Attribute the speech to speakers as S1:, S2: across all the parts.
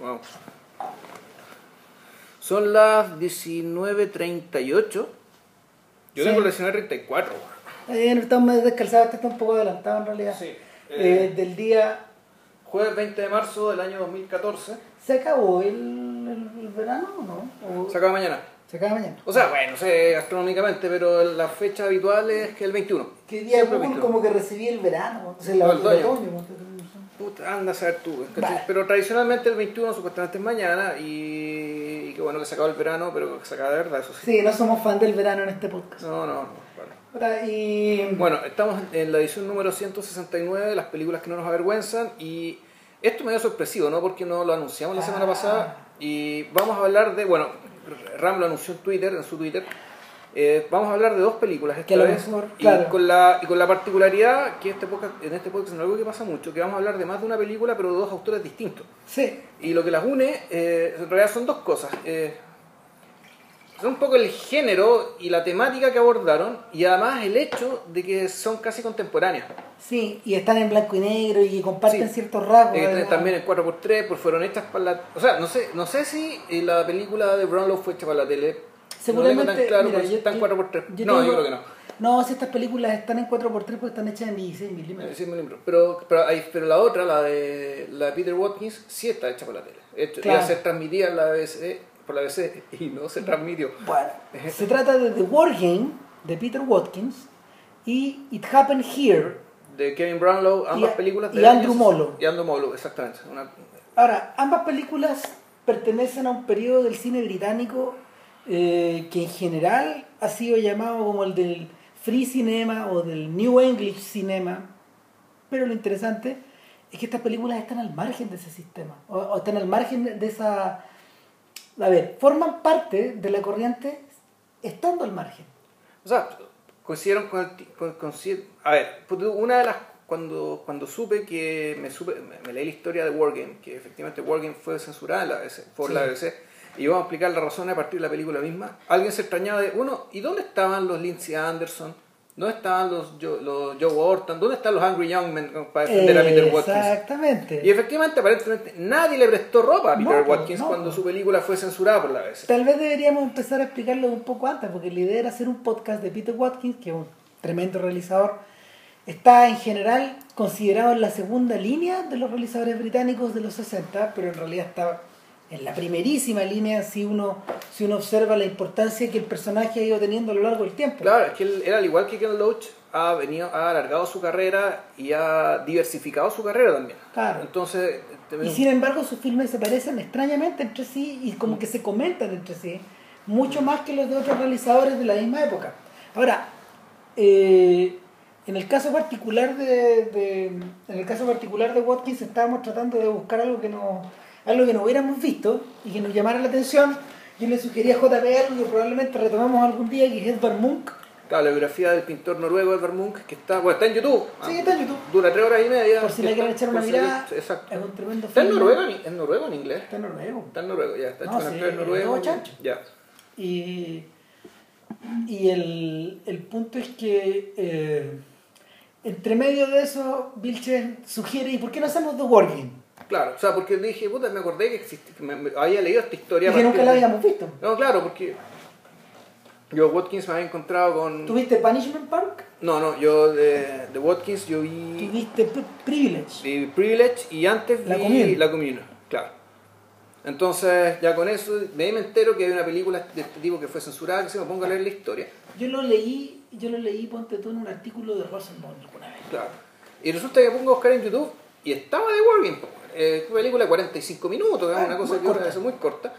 S1: Wow. Son las 19.38. Yo tengo las 19.34.
S2: Eh, estamos medio descalzados, este está un poco adelantado en realidad.
S1: Sí.
S2: Eh,
S1: Eh,
S2: del día.
S1: Jueves 20 de marzo del año 2014.
S2: ¿Se acabó el, el- el verano o no? ¿O
S1: Se acaba mañana.
S2: se acaba mañana?
S1: O sea, bueno, no sé astronómicamente, pero la fecha habitual es que el 21.
S2: Que día Google
S1: 21.
S2: como que recibí el verano, o sea, el,
S1: No, el
S2: el
S1: otoño.
S2: otoño.
S1: Puta, anda a saber tú. Pero tradicionalmente el 21 supuestamente es mañana y, y qué bueno que se acabó el verano, pero que se acaba de verdad, eso sí.
S2: Sí, no somos fan del verano en este podcast.
S1: No, no, no. vale.
S2: Y.
S1: Bueno, estamos en la edición número 169 de las películas que no nos avergüenzan y esto me dio sorpresivo, ¿no? Porque no lo anunciamos la semana
S2: Ah.
S1: pasada y vamos a hablar de, bueno, Ram lo anunció en Twitter, en su Twitter, eh, vamos a hablar de dos películas esta
S2: Que a lo
S1: vez
S2: mejor,
S1: y, con la, y con la particularidad que este podcast, en este podcast es algo que pasa mucho, que vamos a hablar de más de una película pero de dos autores distintos.
S2: Sí,
S1: Y lo que las une, eh, en realidad son dos cosas. Eh, son un poco el género y la temática que abordaron y además el hecho de que son casi contemporáneas.
S2: sí, y están en blanco y negro y comparten
S1: Sí.
S2: ciertos rasgos.
S1: Eh, también en 4x3, pues fueron hechas para la... O sea, no sé, no sé si eh, la película de Brownlow fue hecha para la tele.
S2: Seguramente.
S1: No tengo tan claro,
S2: mira,
S1: pero
S2: yo-
S1: está en
S2: yo-
S1: 4x3.
S2: yo
S1: no,
S2: tengo-
S1: yo creo que no.
S2: No, si estas películas están en 4x3 porque están hechas en 16
S1: Eh,
S2: milímetros.
S1: sí, me lembro. Pero, pero, hay- pero la otra, la de, la de Peter Watkins, sí está hecha para la tele. Hecho,
S2: Claro.
S1: Iba a ser transmitida en la BBC, por la BBC y no se transmitió.
S2: Bueno, se trata de The War Game de Peter Watkins y It Happened Here.
S1: de Kevin Brownlow, ambas
S2: Y-
S1: películas
S2: y
S1: de
S2: Andrew
S1: años-
S2: Molo.
S1: Y Andrew Molo, exactamente. Una-
S2: Ahora, ambas películas pertenecen a un periodo del cine británico eh, que en general ha sido llamado como el del Free Cinema o del New English Cinema. Pero lo interesante es que estas películas están al margen de ese sistema, o, o están al margen de esa... A ver, forman parte de la corriente estando al margen.
S1: o sea, coincidieron con el... ti- Con, coincid- a ver, una de las... Cuando, cuando supe que me, supe, me, leí la historia de Wargame, que efectivamente Wargame fue censurada la por
S2: Sí.
S1: la BBC, y vamos a explicar las razones a partir de la película misma, alguien se extrañaba de, uno, ¿y dónde estaban los Lindsay Anderson? ¿Dónde estaban los, Joe- los Joe Orton? ¿Dónde están los Angry Young Men para defender a Peter Watkins?
S2: Exactamente.
S1: Y efectivamente, aparentemente, nadie le prestó ropa a Peter
S2: pues,
S1: Watkins
S2: no,
S1: cuando su película fue censurada por la BBC.
S2: Tal vez deberíamos empezar a explicarlo un poco antes, porque la idea era hacer un podcast de Peter Watkins, que es un tremendo realizador. Está en general considerado en la segunda línea de los realizadores británicos de los 60, pero en realidad está en la primerísima línea si uno, si uno observa la importancia que el personaje ha ido teniendo a lo largo del tiempo.
S1: Claro, es que él, él, al igual que Ken Loach, ha, venido, ha alargado su carrera y ha diversificado su carrera también.
S2: Claro.
S1: Entonces,
S2: Y sin embargo sus filmes se parecen extrañamente entre sí y como que se comentan entre sí, mucho más que los de otros realizadores de la misma época. Ahora, eh, en el caso particular de, de- en el caso particular de Watkins estábamos tratando de buscar algo que no algo que no hubiéramos visto y que nos llamara la atención. Yo le sugería a JP algo que probablemente retomemos algún día, que es Edvard Munch.
S1: claro, la biografía del pintor noruego Edvard Munch, que está, bueno, está en YouTube.
S2: Sí, está en YouTube.
S1: Dura tres horas y media.
S2: Por si le quieren echar una mirada,
S1: Exacto.
S2: es un tremendo
S1: ¿Está en noruego, en- noruego en inglés?
S2: Está en noruego.
S1: Está en noruego, ya. Está
S2: No,
S1: hecho
S2: sí,
S1: actores noruegos. Ya.
S2: Y, y el, el punto es que eh, entre medio de eso, Vilche sugiere, ¿y por qué no hacemos The Game?
S1: Claro, o sea, porque dije, puta, me acordé que existía, que me, me había leído esta historia.
S2: Y que nunca la habíamos visto.
S1: No, claro, porque yo Watkins me había encontrado con...
S2: ¿Tuviste Punishment Park?
S1: No, no, yo de, de Watkins yo vi,
S2: ¿Tuviste Pri- Privilege?
S1: vi Privilege y antes
S2: La
S1: vi. La Commune, claro. Entonces, ya con eso, de ahí me entero que hay una película de este tipo que fue censurada, que se me pongo a leer la historia.
S2: Yo lo leí, yo lo leí, ponte tú, en un artículo de Rosenbaum alguna vez.
S1: Claro. Y resulta que pongo a buscar en YouTube y estaba de Wargame. Eh, una película de 45 minutos,
S2: Ah,
S1: una cosa que
S2: corta.
S1: es muy corta.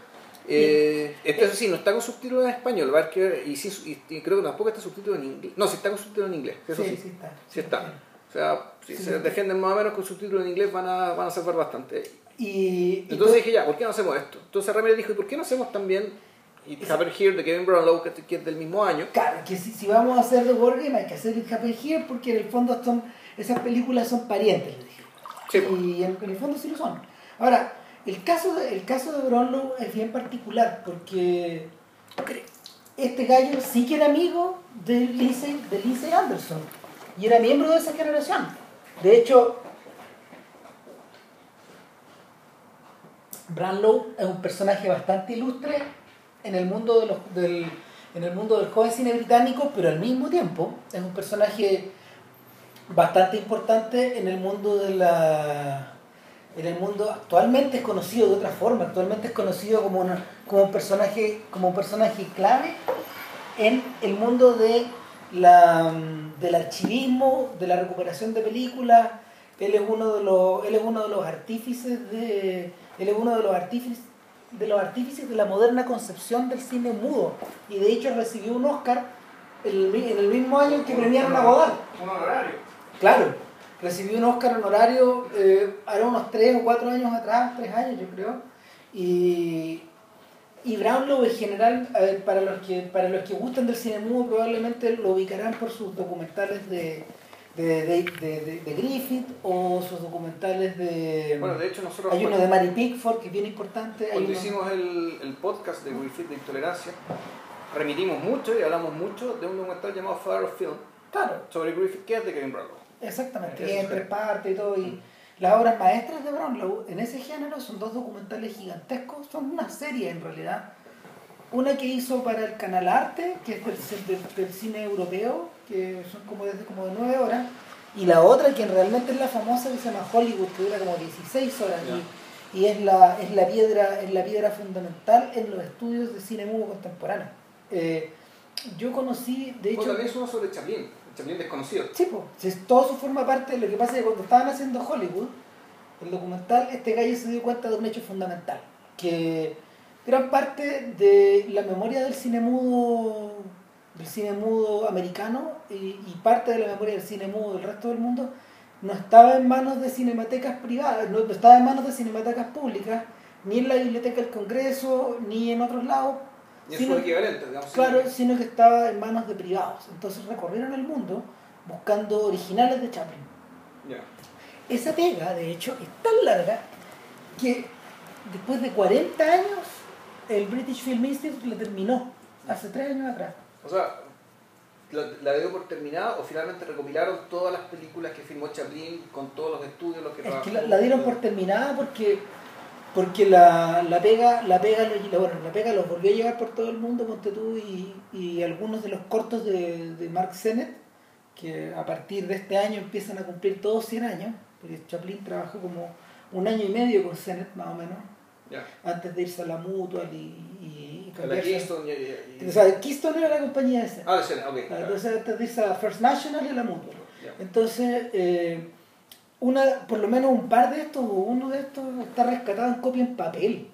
S1: Eh, esto es así, no está con subtítulos en español, que- y, sí, y, y creo que tampoco está subtítulo en inglés. No, sí está con subtítulos en inglés, eso sí.
S2: sí está.
S1: Sí está. O sea, si
S2: Sí,
S1: se
S2: sí.
S1: defienden más o menos con subtítulos en inglés van a, van a salvar bastante.
S2: Y, y
S1: Entonces
S2: to-
S1: dije, ya, ¿por qué no hacemos esto? Entonces Ramírez dijo, ¿y por qué no hacemos también It Happened Here de Kevin Brownlow, que, es del mismo año?
S2: Claro, que si, si vamos a hacer The War Game hay que hacer It Happened Here porque en el fondo son, esas películas son parientes. Y en, el fondo sí lo son. Ahora, el caso de, el caso de Brownlow es bien particular porque este gallo sí que era amigo de Lindsay, de Anderson y era miembro de esa generación. De hecho, Branlow es un personaje bastante ilustre en el mundo de los, del, en el mundo del joven cine británico, pero al mismo tiempo es un personaje bastante importante en el mundo de la en el mundo actualmente es conocido de otra forma actualmente es conocido como, como un personaje como un personaje clave en el mundo de la, del archivismo de la recuperación de películas. Él es uno de los él es uno de los artífices de él es uno de los artífices de los artífices de la moderna concepción del cine mudo. Y de hecho recibió un Oscar en el, mismo año en que premiaron a Godard claro recibió un Oscar honorario eh, unos 3 o 4 años atrás 3 años yo creo y y Brownlow en general, para, los que, para los que gustan del cine mudo, probablemente lo ubicarán por sus documentales de, de, de, de, Griffith o sus documentales de.
S1: Bueno, de hecho, nosotros.
S2: Hay uno de Mary Pickford que es bien importante.
S1: Cuando hicimos el, el, podcast de Griffith de Intolerancia, remitimos mucho y hablamos mucho de un documental llamado Father of Film.
S2: Claro.
S1: Sobre Griffith, que es de Kevin Brownlow.
S2: Exactamente, y en tres partes y todo. Y las obras maestras de Brownlow en ese género son dos documentales gigantescos, son una serie en realidad. Una que hizo para el canal Arte, que es del, del cine europeo, que son como desde como de 9 horas, y la otra que realmente es la famosa que se llama Hollywood, que dura como 16 horas y, y, es, la, es, la piedra, es la piedra fundamental en los estudios de cine mudo contemporáneo. Eh, yo conocí, de hecho...
S1: también es uno sobre Chaplin, Chaplin desconocido.
S2: Sí, pues, todo eso forma parte de lo que pasa que cuando estaban haciendo Hollywood, el documental, este gallo se dio cuenta de un hecho fundamental, que gran parte de la memoria del cine mudo del cine mudo americano y, parte de la memoria del cine mudo del resto del mundo no estaba en manos de cinematecas privadas, no, estaba en manos de cinematecas públicas, ni en la Biblioteca del Congreso, ni en otros lados.
S1: Ni sino, equivalente, digamos.
S2: Claro, sino que estaba en manos de privados. Entonces recorrieron el mundo buscando originales de Chaplin. Esa pega, de hecho, es tan larga que después de 40 años el British Film Institute la terminó, hace 3 años atrás.
S1: O sea, la, dio por terminada o finalmente recopilaron todas las películas que filmó Chaplin con todos los estudios, los que
S2: Es que la, dieron por terminada porque porque la, la pega la pega bueno, la pega los volvió a llevar por todo el mundo ponte tú y, y algunos de los cortos de, de Mark Sennett que a partir de este año empiezan a cumplir todos 100 años porque Chaplin trabajó como un año y medio con Sennett más o menos antes de irse a la Mutual y
S1: la Keystone y,
S2: O sea, Keystone era la compañía esa.
S1: Ah, sí, ok.
S2: Entonces te dice First National y la Mutual. Entonces, eh, una, por lo menos un par de estos o uno de estos está rescatado en copia en papel.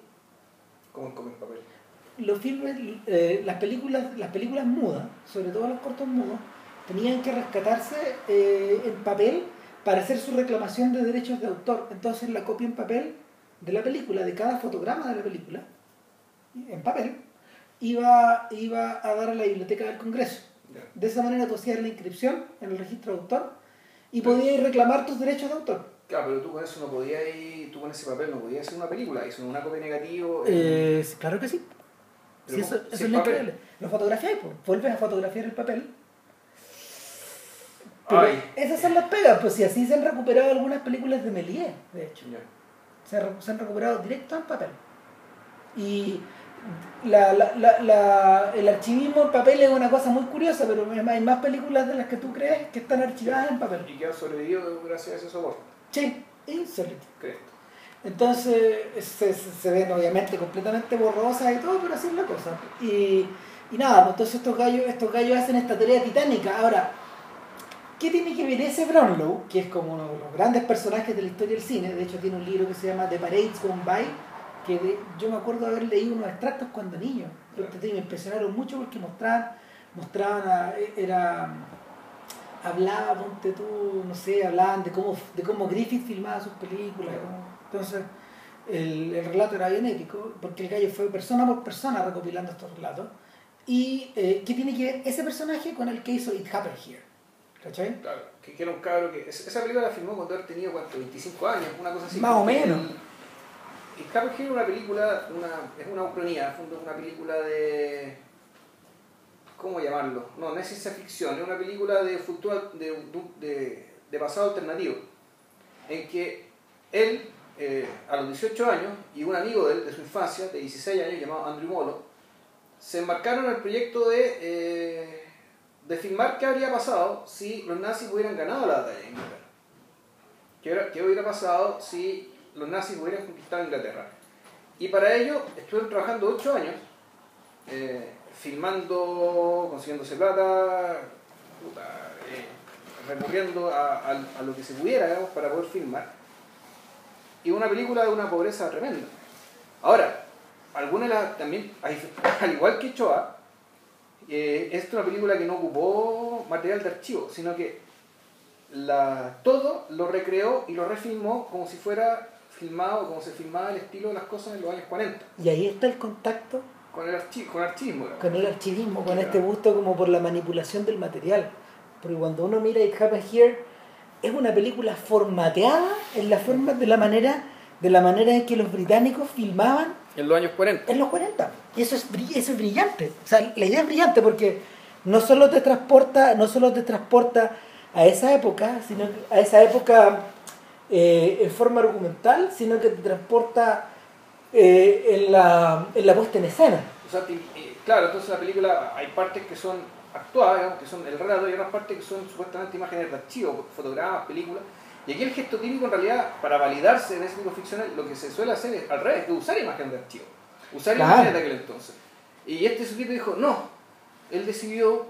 S1: ¿Cómo en copia en papel?
S2: Los filmes, eh, las películas, las películas mudas, sobre todo los cortos mudos, tenían que rescatarse eh, en papel para hacer su reclamación de derechos de autor. Entonces la copia en papel de la película, de cada fotograma de la película, en papel, iba, iba a dar a la biblioteca del Congreso. De esa manera tú hacías la inscripción en el registro de autor y podías reclamar tus derechos de autor.
S1: Claro, pero tú con eso no podías ir, tú con ese papel no podías hacer una película, hizo una copia negativa.
S2: Eh, claro que sí. eso, es increíble. Lo fotografiáis, pues, vuelves a fotografiar el papel. esas son las pegas, pues si así se han recuperado algunas películas de Méliès, de hecho. Se, se han recuperado directo en papel. Y la, la, la, el archivismo en papel es una cosa muy curiosa, pero hay más películas de las que tú crees que están archivadas en papel.
S1: Y que han sobrevivido gracias a ese soporte.
S2: Sí, insólito. Entonces se, se, ven obviamente completamente borrosas y todo, pero así es la cosa. Y, y nada, pues entonces estos gallos, estos gallos hacen esta tarea titánica. Ahora, ¿qué tiene que ver ese Brownlow, que es como uno de los grandes personajes de la historia del cine? De hecho tiene un libro que se llama The Parades Gone By que yo me acuerdo de haber leído unos extractos cuando niño. me impresionaron mucho porque mostraban, mostraban e, era hablaba, ponte tú, no sé, hablaban de cómo, de cómo Griffith filmaba sus películas. Entonces, el, el, relato era bien épico, porque el gallo fue persona por persona recopilando estos relatos. ¿Y eh, qué tiene que ver ese personaje con el que hizo It Happened Here? ¿Cachai?
S1: Claro, que, era un cabro que. Esa película la filmó cuando él tenía, ¿cuánto? 25 años, una cosa así.
S2: Más o menos.
S1: Carol es una película, una, es una ucronía, es una película de. ¿Cómo llamarlo? No, no es ciencia ficción, es una película de futuro, de, pasado alternativo, en que él eh, a los 18 años y un amigo de él, de su infancia, de 16 años, llamado Andrew Molo, se embarcaron en el proyecto de, eh, de filmar qué habría pasado si los nazis hubieran ganado la batalla de Inglaterra. ¿Qué hubiera, qué hubiera pasado si los nazis hubieran conquistado Inglaterra? Y para ello estuvieron trabajando 8 años, eh, filmando, consiguiéndose plata, eh, recurriendo a, lo que se pudiera para poder filmar. Y una película de una pobreza tremenda. Ahora, alguna de las también, al igual que Choa, eh, es una película que no ocupó material de archivo, sino que todo lo recreó y lo refilmó como si fuera filmado, como se filmaba el estilo de las cosas en los años 40,
S2: Y ahí está el contacto
S1: con el archi- con archivismo. digamos.
S2: con el archivismo, con
S1: Claro.
S2: este gusto como por la manipulación del material. Porque cuando uno mira It Happened Here, es una película formateada en la forma de la manera de la manera en que los británicos filmaban
S1: En los años 40.
S2: en los 40. Y eso es, eso es brillante. O sea, la idea es brillante porque no solo te transporta, no solo te transporta a esa época, sino a esa época eh, en forma argumental, sino que te transporta eh, en, la, en la puesta en escena.
S1: O sea, claro, entonces la película hay partes que son actuadas, digamos, que son el relato, y otras partes que son supuestamente imágenes de archivo, fotogramas, películas. Y aquí el gesto típico, en realidad, para validarse en ese tipo ficcional, lo que se suele hacer es al revés, es usar imágenes de archivo. Usar
S2: Claro.
S1: imágenes de aquel entonces. Y este sujeto dijo, no. Él decidió,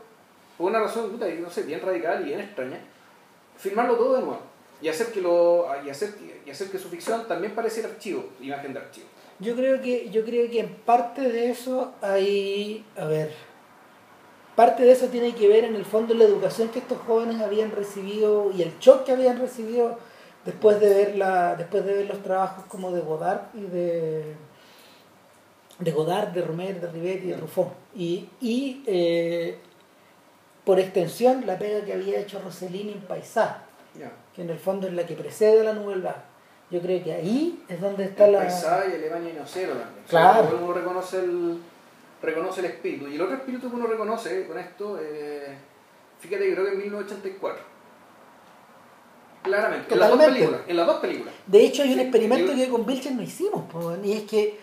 S1: por una razón, puta, no sé, bien radical y bien extraña, filmarlo todo de nuevo. Y hacer que, lo, y hacer, y hacer que su ficción también pareciera archivo, imagen de archivo.
S2: Yo creo que, yo creo que en parte de eso hay, a ver, parte de eso tiene que ver en el fondo la educación que estos jóvenes habían recibido y el shock que habían recibido después de ver la, después de ver los trabajos como de Godard y de de Godard, de Romer, de Rivet y de Truffaut. Y, y eh, por extensión la pega que había hecho Rossellini en Paisá,
S1: Ya.
S2: que en el fondo es la que precede a la Vague. Yo creo que ahí es donde está
S1: el
S2: la...
S1: paisaje y Alemania y Nocero también.
S2: Claro.
S1: O sea, uno reconoce el, reconoce el espíritu. Y el otro espíritu que uno reconoce con esto, eh, fíjate que creo que en 1984. Claramente. En las, dos películas, en las dos películas.
S2: De hecho, hay un
S1: Sí,
S2: experimento que con Vilchen no hicimos, po, y es que,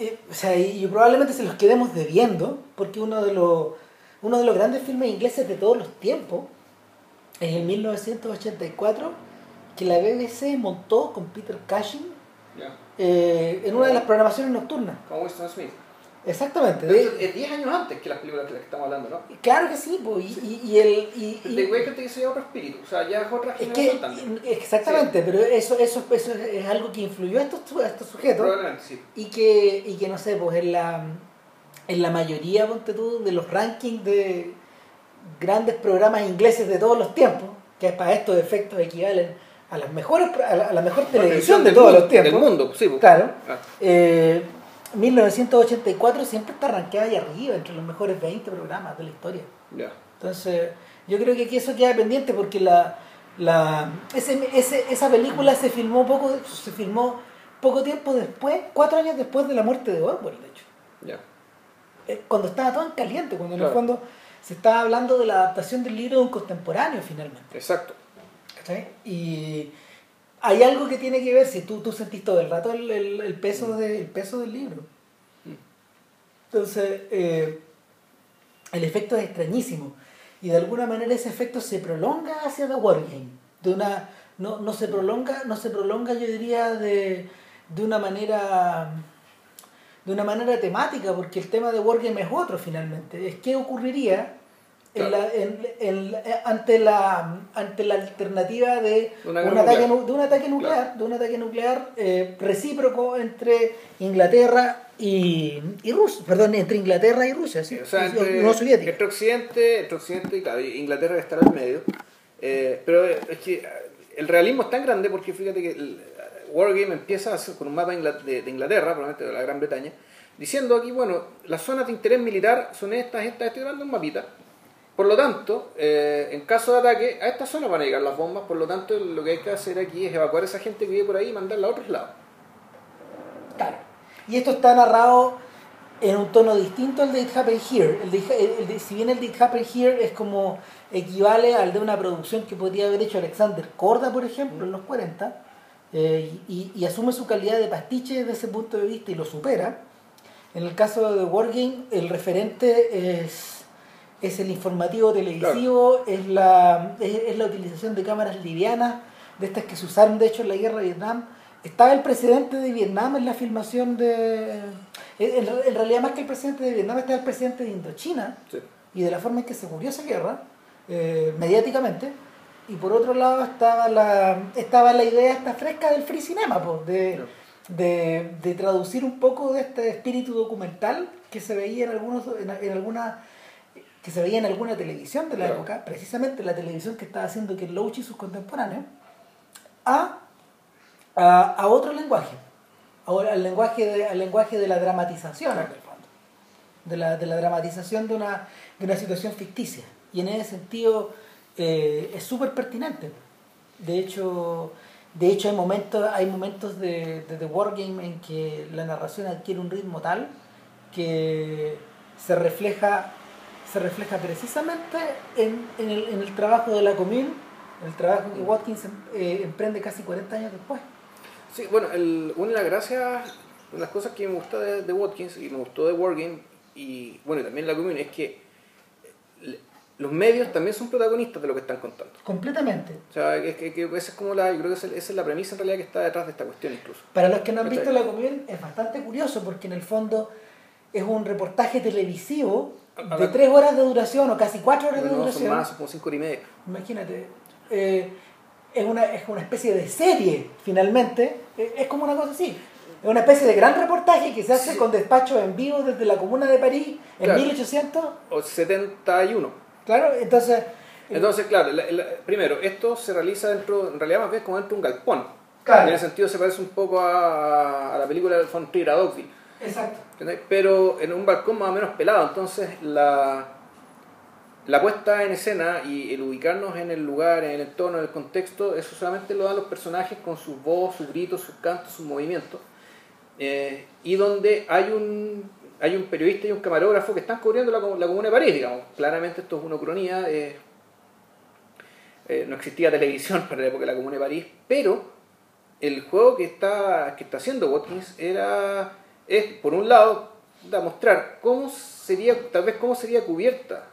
S2: eh, o sea, y, y probablemente se los quedemos debiendo, porque uno de los uno de los grandes filmes ingleses de todos los tiempos es en 1984 que la BBC montó con Peter Cushing
S1: Ya.
S2: eh, en una de las programaciones nocturnas.
S1: Con Winston Smith.
S2: Exactamente.
S1: De es 10 años antes que las películas de las que estamos hablando, ¿no?
S2: claro que sí, po, y, y, y el y-
S1: De Waker te dice otro espíritu. O sea, ya es otra
S2: es
S1: generación
S2: que
S1: también.
S2: exactamente, pero eso eso eso es, es algo que influyó a estos, a estos sujetos.
S1: Probablemente, sí.
S2: y que, y que no sé, pues en la, en la mayoría, ponte tú, de los rankings de grandes programas ingleses de todos los tiempos, que para estos efectos equivalen a las mejores a la, a la mejor televisión de todos
S1: mundo-
S2: los tiempos.
S1: Del mundo, sí.
S2: Claro.
S1: Ah,
S2: Eh, 1984 siempre está rankeada ahí arriba, entre los mejores 20 programas de la historia. Entonces, yo creo que aquí eso queda pendiente porque la, la, ese, ese- esa película se filmó poco se filmó poco tiempo después, cuatro años después de la muerte de Orwell, de hecho.
S1: Ya.
S2: Eh, Cuando estaba todo en caliente, cuando en el fondo se estaba hablando de la adaptación del libro de un contemporáneo finalmente.
S1: Exacto.
S2: Y hay algo que tiene que ver, si tú, tú sentís todo el rato el, el- el peso, de- el peso del libro. Entonces, eh, el efecto es extrañísimo. Y de alguna manera ese efecto se prolonga hacia The Wargame. De una, no, no se prolonga, no se prolonga, yo diría, de, de una manera de una manera temática, porque el tema de Wargame es otro finalmente. Es qué ocurriría en
S1: Claro.
S2: la- en- eh, ante, la, ante la alternativa de,
S1: Una
S2: un ataque,
S1: nuclear.
S2: nu- de un ataque nuclear, de un ataque nuclear eh, recíproco entre Inglaterra y, y Rusia, perdón, entre Inglaterra y Rusia, ¿sí?
S1: O sea,
S2: Y-
S1: entre,
S2: Unión Soviética.
S1: entre Occidente, entre Occidente y claro, Inglaterra que estará al medio. Eh, pero es que eh, el realismo es tan grande porque fíjate que el eh, Wargame empieza a con un mapa de Ingla- de, de Inglaterra, probablemente de la Gran Bretaña, diciendo aquí, bueno, las zonas de interés militar son estas, estas, estoy dando un mapita. Por lo tanto, eh, en caso de ataque, a esta zona van a llegar las bombas, por lo tanto, lo que hay que hacer aquí es evacuar a esa gente que vive por ahí y mandarla a otros lados.
S2: Claro. Y esto está narrado en un tono distinto al de It Happened Here. El de, el si bien el de It Here es como equivale al de una producción que podría haber hecho Alexander Korda, por ejemplo, en los 40, eh, y, y asume su calidad de pastiche desde ese punto de vista y lo supera. En el caso de The Wargame, el referente es, es el informativo televisivo, es, la, es, es la utilización de cámaras livianas, de estas que se usaron de hecho en la guerra de Vietnam. Estaba el presidente de Vietnam en la filmación de... En, en realidad más que el presidente de Vietnam estaba el presidente de Indochina
S1: Sí.
S2: y de la forma en que se murió esa guerra, eh, mediáticamente. Y por otro lado estaba la, estaba la idea esta fresca del free cinema, pues, de,
S1: Claro.
S2: de, de traducir un poco de este espíritu documental que se veía en algunos en, en alguna que se veía en alguna televisión de la
S1: Claro.
S2: época, precisamente la televisión que estaba haciendo Ken Loach y sus contemporáneos, a, a, a otro lenguaje, ahora al lenguaje de, al lenguaje de la dramatización, en el fondo de la, de la dramatización de una, de una situación ficticia. Y en ese sentido eh, es súper pertinente. De hecho, de hecho hay momentos, hay momentos de, de The Wargame en que la narración adquiere un ritmo tal que se refleja, se refleja precisamente en, en, el, en el trabajo de la Commune, el trabajo que Watkins eh, emprende casi 40 años después.
S1: Sí, bueno, el, una de las gracias, una de las cosas que me gusta de, de Watkins y me gustó de Wargame y bueno, y también la común es que le- los medios también son protagonistas de lo que están contando.
S2: Completamente.
S1: O sea, que, que, que esa es como la, yo creo que esa, esa es la premisa en realidad que está detrás de esta cuestión incluso.
S2: Para los que no han visto la común es bastante curioso porque en el fondo es un reportaje televisivo de tres horas de duración o casi cuatro horas de
S1: No, son
S2: duración.
S1: más, son como cinco y media.
S2: Imagínate. eh, es, una, es una especie de serie, finalmente. Eh, Es como una cosa así. Es una especie de gran reportaje que se hace
S1: Sí.
S2: con despachos en vivo desde la comuna de París en
S1: Claro.
S2: 1800.
S1: O 71.
S2: Claro, entonces. eh,
S1: Entonces, claro, la- la- primero, esto se realiza dentro, en realidad más bien como dentro de un galpón.
S2: Claro.
S1: En ese sentido se parece un poco a, a la película de Von Trier, a Dogville.
S2: Exacto.
S1: Pero en un balcón más o menos pelado. Entonces, la, la puesta en escena y el ubicarnos en el lugar, en el entorno, en el contexto, eso solamente lo dan los personajes con sus voz, sus gritos, sus cantos, sus movimientos. Eh, y donde hay un, hay un periodista y un camarógrafo que están cubriendo la, la comuna de París, digamos. Claramente esto es una cronía. eh, eh, no existía televisión para la época de la comuna de París, pero el juego que está, que está haciendo Watkins era, es, por un lado, da mostrar cómo sería, tal vez cómo sería cubierta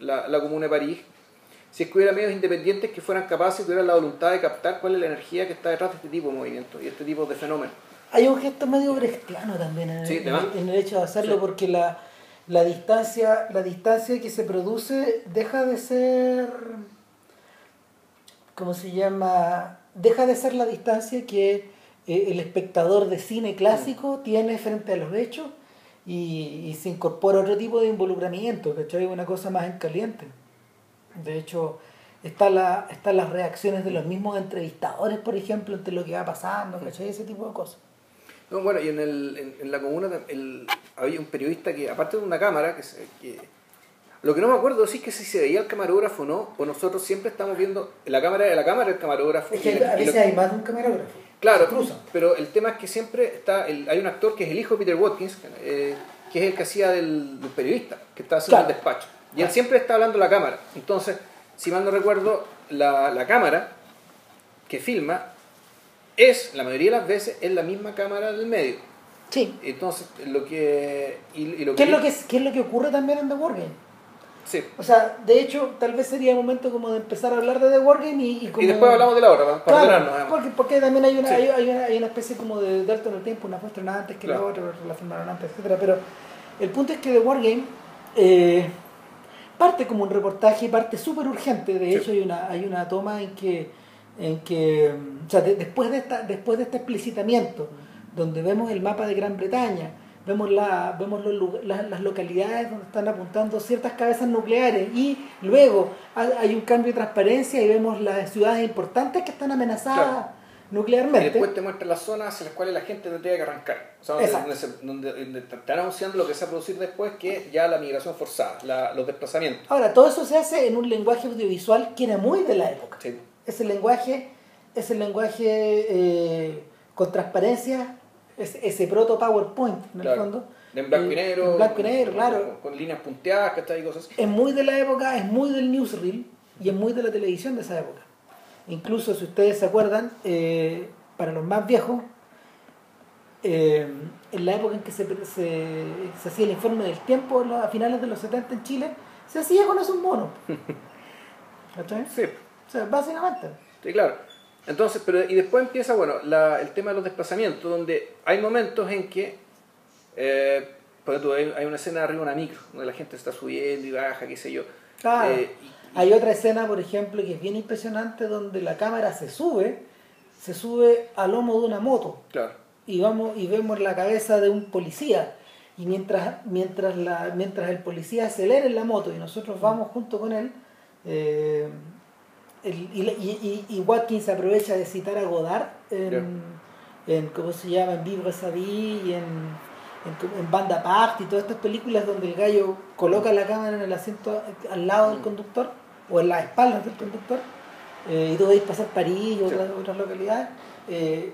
S1: la, la comuna de París si es que hubiera medios independientes que fueran capaces y tuvieran la voluntad de captar cuál es la energía que está detrás de este tipo de movimientos y este tipo de fenómenos.
S2: Hay un gesto medio brechtiano también en,
S1: Sí,
S2: en el hecho de hacerlo
S1: Sí.
S2: porque la, la distancia la distancia que se produce deja de ser ¿cómo se llama? deja de ser la distancia que eh, el espectador de cine clásico
S1: Mm.
S2: tiene frente a los hechos y, y se incorpora otro tipo de involucramiento, ¿cachai? Una cosa más en caliente. De hecho, está la, están las reacciones de los mismos entrevistadores, por ejemplo, ante lo que va pasando, ¿cachai? Ese tipo de cosas.
S1: No, bueno, y en, el, en, en la comuna el- había un periodista que, aparte de una cámara, que, se- que- lo que no me acuerdo es que si se veía el camarógrafo o no, o nosotros siempre estamos viendo la cámara de la cámara el camarógrafo.
S2: Es que a veces hay más de un camarógrafo.
S1: Claro,
S2: cruzan.
S1: pero el tema es que siempre está, el- hay un actor que es el hijo de Peter Watkins, eh, que es el que hacía del, del periodista, que está haciendo
S2: Claro.
S1: el despacho. Y él
S2: Claro.
S1: siempre está hablando a la cámara. Entonces, si mal no recuerdo, la, la cámara que filma es, la mayoría de las veces, es la misma cámara del medio.
S2: Sí.
S1: Entonces, lo que... Y, y lo
S2: ¿Qué es, lo que, ¿Qué es lo que ocurre también en The Wargame?
S1: Sí.
S2: O sea, de hecho, tal vez sería el momento como de empezar a hablar de The Wargame y, y como...
S1: Y después hablamos de la otra, para,
S2: Claro,
S1: además.
S2: porque, porque también hay una,
S1: Sí.
S2: hay, hay una, hay una especie como de delta en el tiempo, una fue estrenada antes que
S1: Claro.
S2: la otra, la filmaron antes, etcétera Pero el punto es que The Wargame eh, parte como un reportaje, parte súper urgente. De
S1: Sí.
S2: hecho, hay una, hay una toma en que, en que mm, o sea, de- después, de esta, después de este explicitamiento, donde vemos el mapa de Gran Bretaña, vemos, la, vemos los lu- la- las localidades donde están apuntando ciertas cabezas nucleares y luego hay un cambio de transparencia y vemos las ciudades importantes que están amenazadas
S1: Claro. Y
S2: nuclearmente.
S1: después te muestra las zonas hacia las cuales la gente tendría que arrancar. O sea, donde, se- donde- donde están anunciando lo que se va a producir después, que es ya la migración forzada, la- los desplazamientos.
S2: Ahora, todo eso se hace en un lenguaje audiovisual que era muy de la época.
S1: Sí.
S2: Ese lenguaje, ese lenguaje eh, con transparencia, ese, ese proto PowerPoint, en el fondo.
S1: En blanco y
S2: eh,
S1: negro.
S2: En blanco y negro,
S1: con,
S2: claro.
S1: Con, líneas punteadas, ¿cachai? Y cosas así.
S2: Es muy de la época, es muy del newsreel y es muy de la televisión de esa época. Incluso, si ustedes se acuerdan, eh, para los más viejos, eh, en la época en que se, se, se, hacía el informe del tiempo, a finales de los 70 en Chile, se hacía con esos monos. ¿Cachai?
S1: Sí.
S2: O sea, básicamente.
S1: Sí, claro. Entonces, pero y después empieza, bueno, la, el tema de los desplazamientos, donde hay momentos en que, eh, por ejemplo, hay, hay, una escena arriba de una micro, donde la gente está subiendo y baja, qué sé yo.
S2: Claro. Eh, y, hay otra escena, por ejemplo, que es bien impresionante, donde la cámara se sube, se sube al lomo de una moto.
S1: Claro.
S2: Y vamos y vemos la cabeza de un policía. Y mientras, mientras, la, mientras el policía acelera en la moto y nosotros vamos junto con él, eh, el, y, y, y, Watkins aprovecha de citar a Godard en, yeah. en ¿cómo se llama? En Vivre sa vie y en, en, en Banda Aparte y todas estas películas donde el gallo coloca la cámara en el asiento al lado del conductor o en las espaldas del conductor eh, y tú veis pasar París y otras, otras localidades eh,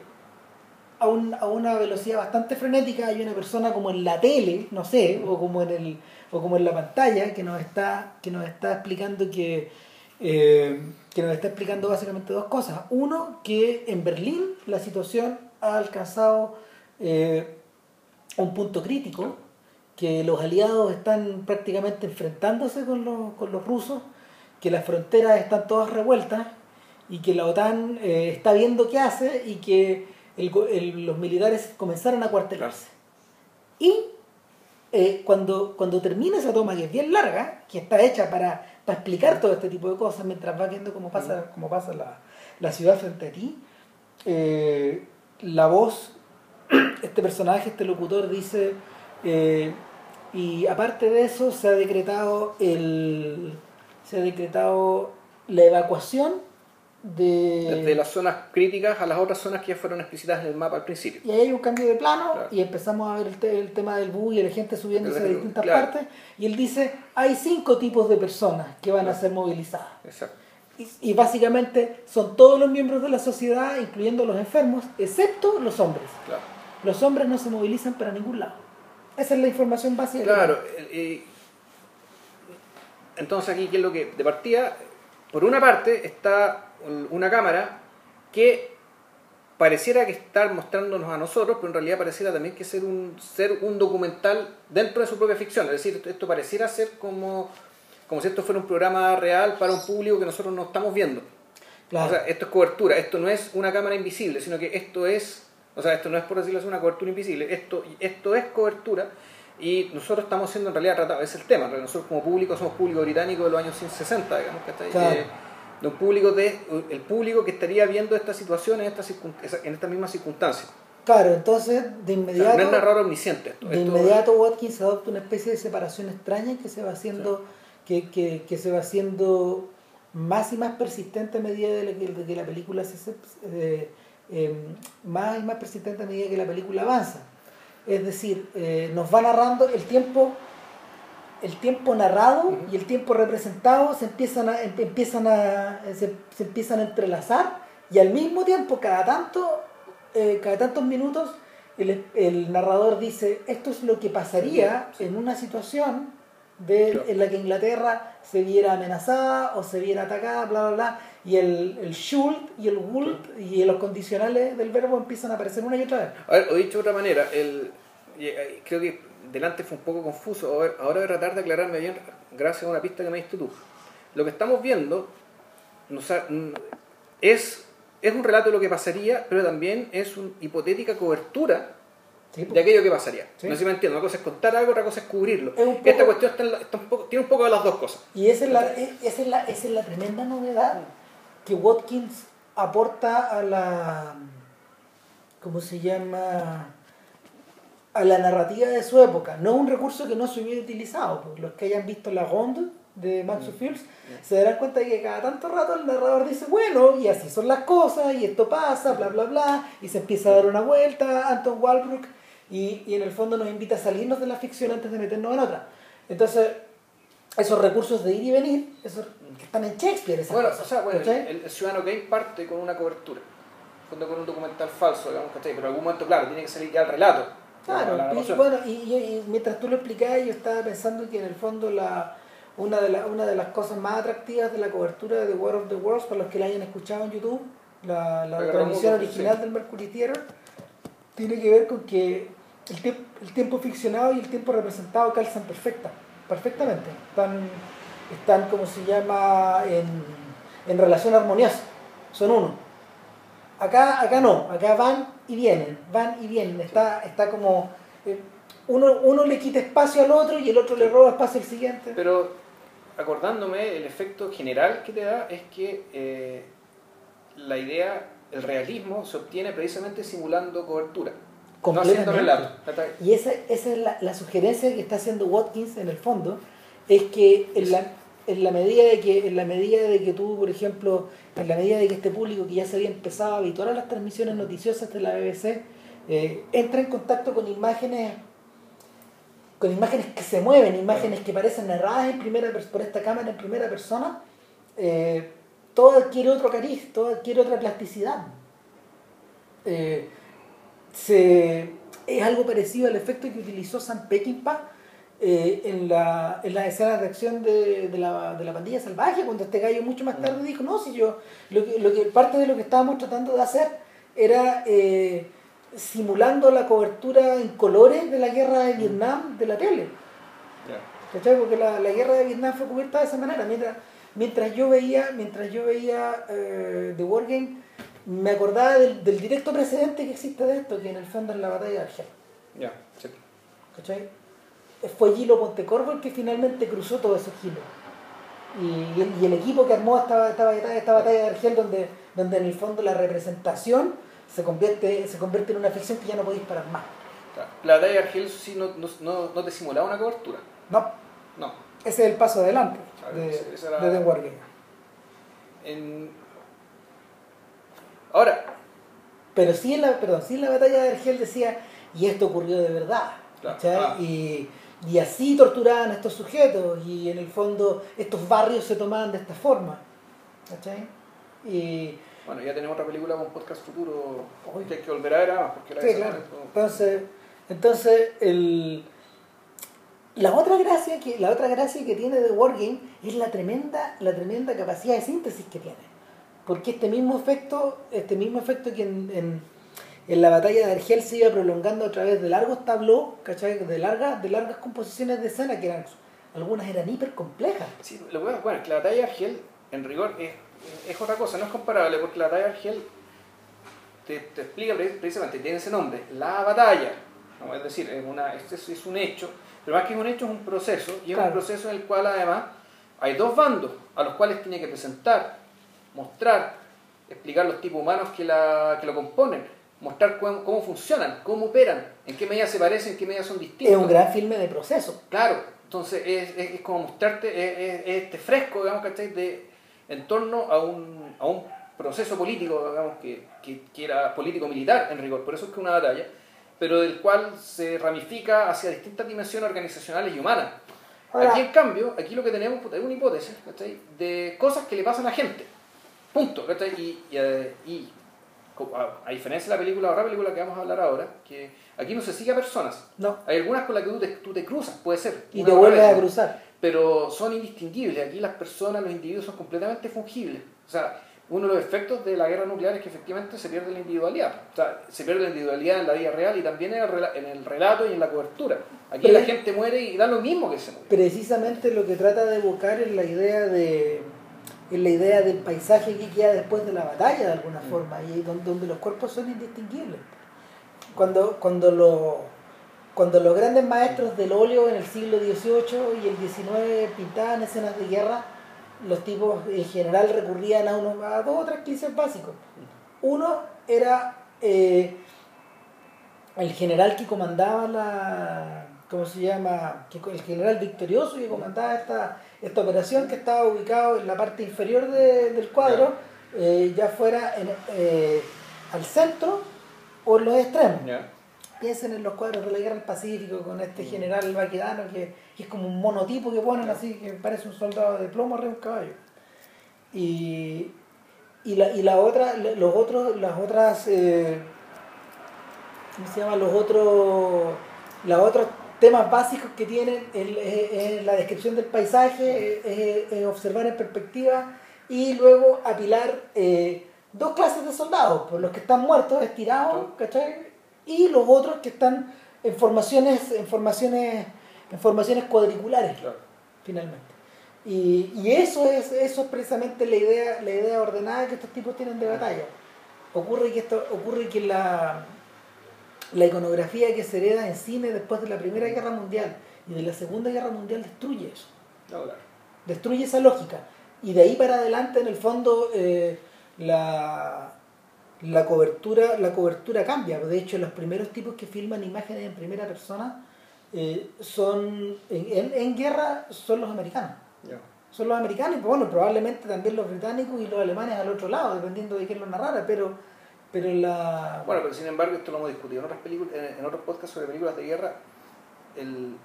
S2: a, un, a una velocidad bastante frenética hay una persona como en la tele no sé o como en el o como en la pantalla que nos está que nos está explicando que eh, que nos está explicando básicamente dos cosas. Uno, que en Berlín la situación ha alcanzado eh, un punto crítico, que los aliados están prácticamente enfrentándose con los, con los rusos, que las fronteras están todas revueltas y que la OTAN eh, está viendo qué hace y que el, el, los militares comenzaron a cuartelarse. Y eh, cuando, cuando termina esa toma, que es bien larga, que está hecha para para explicar todo este tipo de cosas mientras vas viendo cómo pasa, cómo pasa la, la ciudad frente a ti. Eh, la voz, este personaje, este locutor dice, eh, y aparte de eso se ha decretado el se ha decretado la evacuación de...
S1: Desde las zonas críticas a las otras zonas que ya fueron explicitadas en el mapa al principio.
S2: Y ahí hay un cambio de plano claro. y empezamos a ver el, te el, tema del bus y la gente subiéndose de distintas claro. partes. Y él dice, hay cinco tipos de personas que van claro. a ser movilizadas.
S1: Exacto.
S2: Y, y, básicamente son todos los miembros de la sociedad, incluyendo los enfermos, excepto los hombres. Los hombres no se movilizan para ningún lado. Esa es la información básica.
S1: Claro. Eh, entonces aquí, ¿qué es lo que de partida? Por una parte está una cámara que pareciera que estar mostrándonos a nosotros, pero en realidad pareciera también que ser un, ser un documental dentro de su propia ficción. Es decir, esto, esto pareciera ser como, como si esto fuera un programa real para un público que nosotros no estamos viendo. Claro. O sea, esto es cobertura, esto no es una cámara invisible, sino que esto es, o sea, esto no es por decirlo así una cobertura invisible, esto, esto es cobertura y nosotros estamos siendo en realidad tratados, es el tema, nosotros como público somos público británico de los años 60, digamos, que está ahí.
S2: Claro.
S1: Eh, de un público de el público que estaría viendo esta situación en estas en estas mismas circunstancias
S2: claro entonces de inmediato
S1: no es narrador omnisciente esto,
S2: de
S1: esto
S2: inmediato Watkins adopta una especie de separación extraña que se va haciendo sí. que, que, que, se va haciendo más y más persistente a medida de, que, de que la película se eh, eh, más y más persistente a medida que la película avanza. Es decir eh, nos va narrando el tiempo el tiempo narrado uh -huh. y el tiempo representado se empiezan a, empiezan a, se, se, empiezan a entrelazar y al mismo tiempo cada tanto eh, cada tantos minutos el, el, narrador dice esto es lo que pasaría sí. en una situación de, claro. en la que Inglaterra se viera amenazada o se viera atacada bla bla bla y el, el should y el would y los condicionales del verbo empiezan a aparecer una y otra vez
S1: a ver, o dicho de otra manera el, eh, creo que delante fue un poco confuso, ahora voy a tratar de aclararme bien gracias a una pista que me diste tú. Lo que estamos viendo es, es un relato de lo que pasaría, pero también es una hipotética cobertura sí, de aquello que pasaría. Sí. No sé si me entiendo, una cosa es contar algo, otra cosa es cubrirlo. Es poco, Esta cuestión está la, está un poco, tiene un poco de las dos cosas.
S2: Y esa es, la, esa, es la, esa es la tremenda novedad que Watkins aporta a la... ¿Cómo se llama? A la narrativa de su época, no un recurso que no se hubiera utilizado. Porque los que hayan visto La Ronde de Max mm. Fields mm. se darán cuenta de que cada tanto rato el narrador dice, bueno, y así son las cosas, y esto pasa, bla, bla, bla, y se empieza a dar una vuelta, Anton Walbrook, y, y en el fondo nos invita a salirnos de la ficción antes de meternos en otra. Entonces, esos recursos de ir y venir, esos que están en Shakespeare, esas
S1: bueno,
S2: cosas,
S1: o sea, bueno, el, el, Ciudadano Kane parte con una cobertura, con un documental falso, digamos, ¿cachai? pero en algún momento, claro, tiene que salir ya el relato.
S2: Claro, y, bueno, y, mientras tú lo explicabas, yo estaba pensando que en el fondo la, una, de la, una de las cosas más atractivas de la cobertura de War of the Worlds, para los que la hayan escuchado en YouTube, la, la, transmisión original
S1: sí.
S2: del Mercury Theater, tiene que ver con que el, tiemp- el tiempo ficcionado y el tiempo representado calzan perfecta, perfectamente. Están, están como se llama, en, en relación armoniosa. Son uno. Acá, acá no, acá van y vienen, van y vienen. Está, está como. eh, uno, uno le quita espacio al otro y el otro le roba espacio al siguiente.
S1: Pero acordándome, el efecto general que te da es que eh, la idea, el realismo, se obtiene precisamente simulando cobertura, no haciendo relato.
S2: Y esa, esa es la, la sugerencia que está haciendo Watkins en el fondo, es que en la, en la medida de que en la medida de que tú, por ejemplo, en la medida de que este público que ya se había empezado a habituar las transmisiones noticiosas de la BBC, eh, entra en contacto con imágenes con imágenes que se mueven, imágenes que parecen narradas en primera por esta cámara en primera persona, eh, todo adquiere otro cariz, todo adquiere otra plasticidad. Eh, se, es algo parecido al efecto que utilizó Sam Peckinpah eh, en, la, en las escenas de acción de, de, la, de la pandilla salvaje, cuando este gallo mucho más tarde dijo, no, si yo, lo que, lo que, parte de lo que estábamos tratando de hacer era eh, simulando la cobertura en colores de la guerra de Vietnam de la tele. ¿Cachai? Porque la, la guerra de Vietnam fue cubierta de esa manera. Mientras, mientras yo veía, mientras yo veía eh, The War Game, me acordaba del, del directo precedente que existe de esto, que en el fondo es la batalla de Argel.
S1: Ya, sí.
S2: ¿Cachai? Fue Gilo Pontecorvo el que finalmente cruzó todos esos gilos. Y, el- y el equipo que armó esta, esta, batalla, esta batalla de Argel, donde, donde en el fondo la representación se convierte, se convierte en una ficción que ya no podéis parar más.
S1: La batalla de Argel sí no, no, no, no te simulaba una cobertura.
S2: No,
S1: No.
S2: ese es el paso adelante
S1: Claro,
S2: de,
S1: era-
S2: de The War Game.
S1: En... Ahora,
S2: Pero sí en la, perdón, sí en la batalla de Argel decía, y esto ocurrió de verdad.
S1: Claro. Ah.
S2: Y, y así torturaban a estos sujetos, y en el fondo estos barrios se tomaban de esta forma. ¿cachai? Y
S1: bueno, ya tenemos otra película con podcast futuro que hay que volver a ver porque la
S2: Sí, claro. Entonces, entonces el, la otra gracia que la otra gracia que tiene The Wargame es la tremenda la tremenda capacidad de síntesis que tiene. Porque este mismo efecto, este mismo efecto que en, en, en la batalla de Argel se iba prolongando a través de largos tableaux, ¿cachai? De largas, de largas composiciones de escena que eran algunas eran hiper complejas.
S1: Sí, lo bueno, bueno, es que la batalla de Argel, en rigor, es, es otra cosa, no es comparable, porque la batalla de Argel te, te explica pre- precisamente, tiene ese nombre, la batalla. ¿no? Es decir, es, una, este es, es un hecho, pero más que un hecho es un proceso, y es
S2: Claro.
S1: un proceso en el cual además hay dos bandos a los cuales tiene que presentar, mostrar, explicar los tipos humanos que, la, que lo componen, mostrar cómo, cómo funcionan, cómo operan, en qué medida se parecen, en qué medida son distintos.
S2: Es un gran filme de proceso.
S1: Claro, entonces es, es, es como mostrarte es, es- es este fresco, digamos, ¿cachai? De, en torno a un, a un proceso político, digamos, que, que, que era político-militar en rigor, por eso es que una batalla, pero del cual se ramifica hacia distintas dimensiones organizacionales y humanas.
S2: Ahora-
S1: aquí, en cambio, aquí lo que tenemos es una hipótesis, ¿cachai? De cosas que le pasan a gente. Punto, ¿cachai? Y, y, eh, y a, diferencia de la película, otra película que vamos a hablar ahora, que aquí no se sigue a personas.
S2: No.
S1: Hay algunas con las que tú te, tú te cruzas, puede ser.
S2: Y te vuelves a cruzar.
S1: Pero son indistinguibles. Aquí las personas, los individuos son completamente fungibles. O sea, uno de los efectos de la guerra nuclear es que efectivamente se pierde la individualidad. O sea, se pierde la individualidad en la vida real y también en el, relato y en la cobertura. Aquí la gente muere y da lo mismo que se muere.
S2: precisamente lo que trata de evocar es la idea de es la idea del paisaje que queda después de la batalla de alguna
S1: Mm.
S2: forma y donde, donde los cuerpos son indistinguibles cuando cuando los cuando los grandes maestros del óleo en el siglo XVIII y el XIX pintaban escenas de guerra los tipos en general recurrían a, uno, a dos o tres clichés básicos uno era eh, el general que comandaba la ¿cómo se llama? El general victorioso que comandaba esta, esta operación que estaba ubicado en la parte inferior de- del cuadro, eh, ya fuera en, eh, al centro o en los extremos. Piensen en los cuadros de la guerra del Pacífico con este general vaquedano que, que es como un monotipo que ponen así, que parece un soldado de plomo arriba de un caballo. Y, y, la, y la otra, los otros, las otras, eh, ¿cómo se llama? Los otros, los otros temas básicos que tienen es, es- es la descripción del paisaje, es, es observar en perspectiva y luego apilar eh, dos clases de soldados, pues los que están muertos, estirados, ¿cachai? Y los otros que están en formaciones, en formaciones, en formaciones cuadriculares,
S1: Claro.
S2: finalmente. Y, y eso es eso es precisamente la idea, la idea ordenada que estos tipos tienen de batalla. Ocurre que esto, ocurre que la, la iconografía que se hereda en cine después de la Primera Guerra Mundial y de la Segunda Guerra Mundial destruye eso
S1: No, claro.
S2: destruye esa lógica. Y de ahí para adelante, en el fondo, eh, la, la, cobertura, la cobertura cambia. De hecho, los primeros tipos que filman imágenes en primera persona eh, son en, en- guerra son los americanos. Son los americanos y bueno, probablemente también los británicos y los alemanes al otro lado, dependiendo de quién lo narrara, pero, pero la...
S1: Bueno, pero sin embargo, esto lo hemos discutido en otras películas, en, en otros podcasts sobre películas de guerra. El,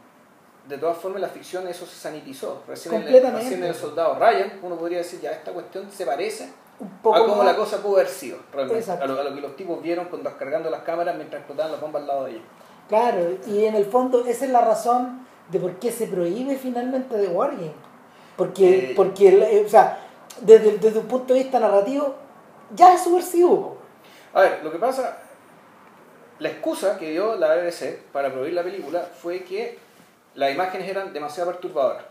S1: de todas formas, la ficción eso se sanitizó. Recién en,
S2: Completamente.
S1: recién en el soldado Ryan, uno podría decir, ya esta cuestión se parece
S2: un
S1: a
S2: poco
S1: cómo
S2: más-
S1: la cosa pudo haber sido, realmente. A lo, a lo que los tipos vieron cuando descargando las cámaras mientras explotaban las bombas al lado de ellos.
S2: Claro, y en el fondo esa es la razón de por qué se prohíbe finalmente de Wargame. Porque,
S1: Eh.
S2: porque eh, o sea, desde, desde un punto de vista narrativo, ya es subversivo.
S1: A ver, lo que pasa, la excusa que dio la BBC para prohibir la película fue que las imágenes eran demasiado perturbadoras.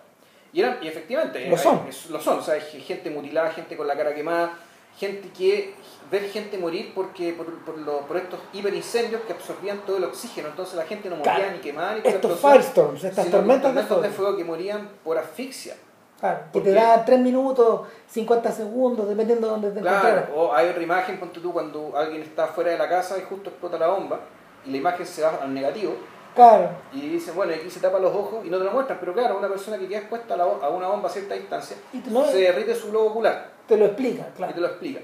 S1: Y, eran, y efectivamente,
S2: Lo son.
S1: es- lo son. O sea, hay gente mutilada, gente con la cara quemada, gente que ver gente morir porque por, por, lo- por estos hiperincendios que absorbían todo el oxígeno. Entonces la gente no moría
S2: Claro.
S1: ni quemada ni por
S2: Estos firestorms, estas tormentas de fuego
S1: que morían por asfixia.
S2: Claro, que
S1: Porque-
S2: te dan 3 minutos, 50 segundos, dependiendo de dónde te
S1: Claro,
S2: encontraras.
S1: o hay otra imagen, ponte tú, cuando alguien está fuera de la casa y justo explota la bomba y la imagen se va al negativo
S2: Claro,
S1: y dicen, bueno, y aquí se tapa los ojos y no te lo muestran, pero claro, una persona que queda expuesta a, la bo- a una bomba a cierta distancia,
S2: y no,
S1: se derrite su globo ocular
S2: te lo explica,
S1: y
S2: claro.
S1: te lo explica.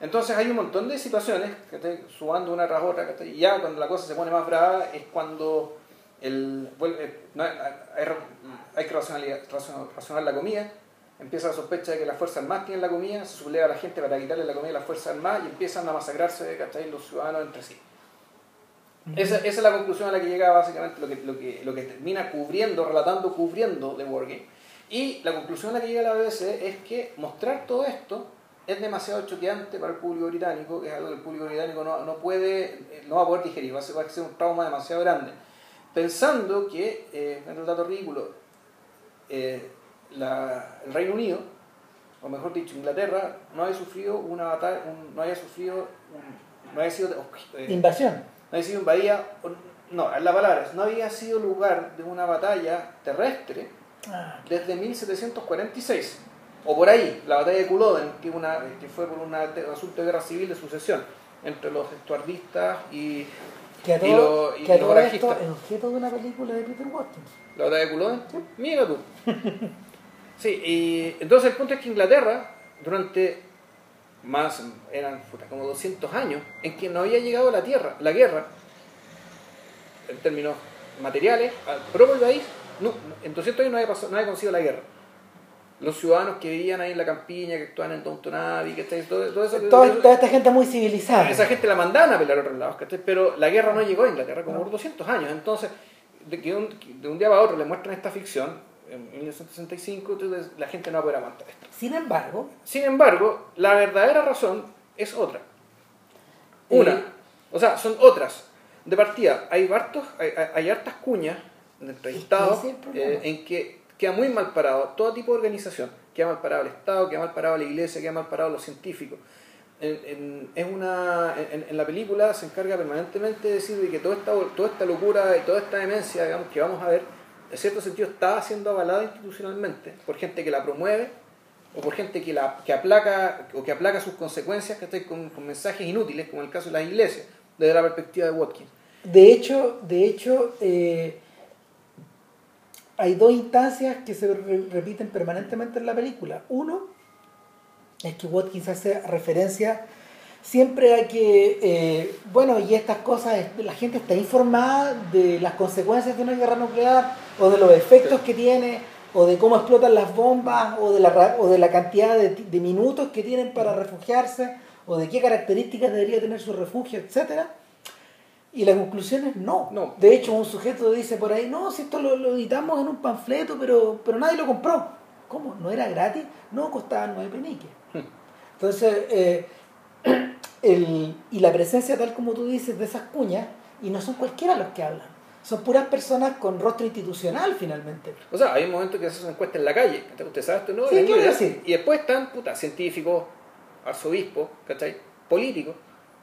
S1: Entonces hay un montón de situaciones que estoy subando una tras otra, y ya cuando la cosa se pone más brava es cuando el, vuelve, no, hay, hay- hay que racionalizar, la comida, empieza la sospecha de que las Fuerzas Armadas tienen la comida, se subleva a la gente para quitarle la comida a las Fuerzas Armadas y empiezan a masacrarse ¿cachai? los ciudadanos entre sí. Esa, esa es la conclusión a la que llega básicamente lo que, lo que, lo que termina cubriendo, relatando, cubriendo de Wargame. Y la conclusión a la que llega la BBC es que mostrar todo esto es demasiado choqueante para el público británico, que es algo que el público británico no, no puede, eh, no va a poder digerir, va a ser, va a ser un trauma demasiado grande. Pensando que, eh, en el dato ridículo, eh, la- el Reino Unido, o mejor dicho, Inglaterra, no había sufrido una batalla, un- no había sufrido, un- no había sido... eh,
S2: Invasión.
S1: no había sido invadida, no, es la palabra, es, no había sido lugar de una batalla terrestre
S2: Ah,
S1: desde 1746, o por ahí, la batalla de Culloden, que, una, que fue por una- un asunto de guerra civil de sucesión entre los estuardistas y
S2: que a
S1: Y lo- y
S2: que a todo esto es objeto de una película de Peter Watkins.
S1: la batalla de Culloden. Mira tú. Sí, y entonces el punto es que Inglaterra, durante más, eran como 200 años, en que no había llegado la tierra, la guerra, en términos materiales, al propio país, no, en 200 años no había, pasado, no había conocido la guerra. Los ciudadanos que vivían ahí en la campiña, que actuaban en Downton Abbey, que todo, todo eso,
S2: Toda, toda esta gente muy civilizada.
S1: esa gente la mandaban a pelear a otros lados, ¿cachai? pero la guerra no llegó a Inglaterra como por 200 años. Entonces, de, que un, de un día para otro le muestran esta ficción, en 1965, entonces la gente no va a poder aguantar esto.
S2: Sin embargo,
S1: Sin embargo, la verdadera razón es otra. Una, o sea, son otras. De partida, hay, hartos, hay, hay- hay hartas cuñas de entrevistados eh, en que queda muy mal parado todo tipo de organización. Queda mal parado el Estado, queda mal parado la Iglesia, queda mal parado los científicos. En, es una, en, la película se encarga permanentemente de decir de que toda esta, toda esta locura y toda esta demencia digamos, que vamos a ver, en cierto sentido está siendo avalada institucionalmente por gente que la promueve o por gente que, la, que aplaca o que aplaca sus consecuencias que con, con mensajes inútiles, como el caso de las iglesias, desde la perspectiva de Watkins.
S2: de hecho, de hecho eh, hay dos instancias que se re- repiten permanentemente en la película. Uno es que Watkins hace referencia siempre a que, eh, bueno, y estas cosas, la gente está informada de las consecuencias de una guerra nuclear o de los efectos que tiene o de cómo explotan las bombas o de la, o de la cantidad de, de minutos que tienen para refugiarse o de qué características debería tener su refugio, etcétera. Y la conclusión es no.
S1: No.
S2: De hecho, un sujeto dice por ahí, no, si esto lo, lo editamos en un panfleto, pero, pero nadie lo compró. ¿Cómo? ¿No era gratis? No, costaba nueve peniques.
S1: Hmm.
S2: Entonces, eh, el, y la presencia, tal como tú dices, de esas cuñas, y no son cualquiera los que hablan. Son puras personas con rostro institucional, finalmente.
S1: O sea, hay un momento que se hacen encuestas en la calle. ¿Usted sabe esto? No,
S2: Sí, claro sí.
S1: Y después están, puta, científicos, arzobispos, ¿cachai? Políticos.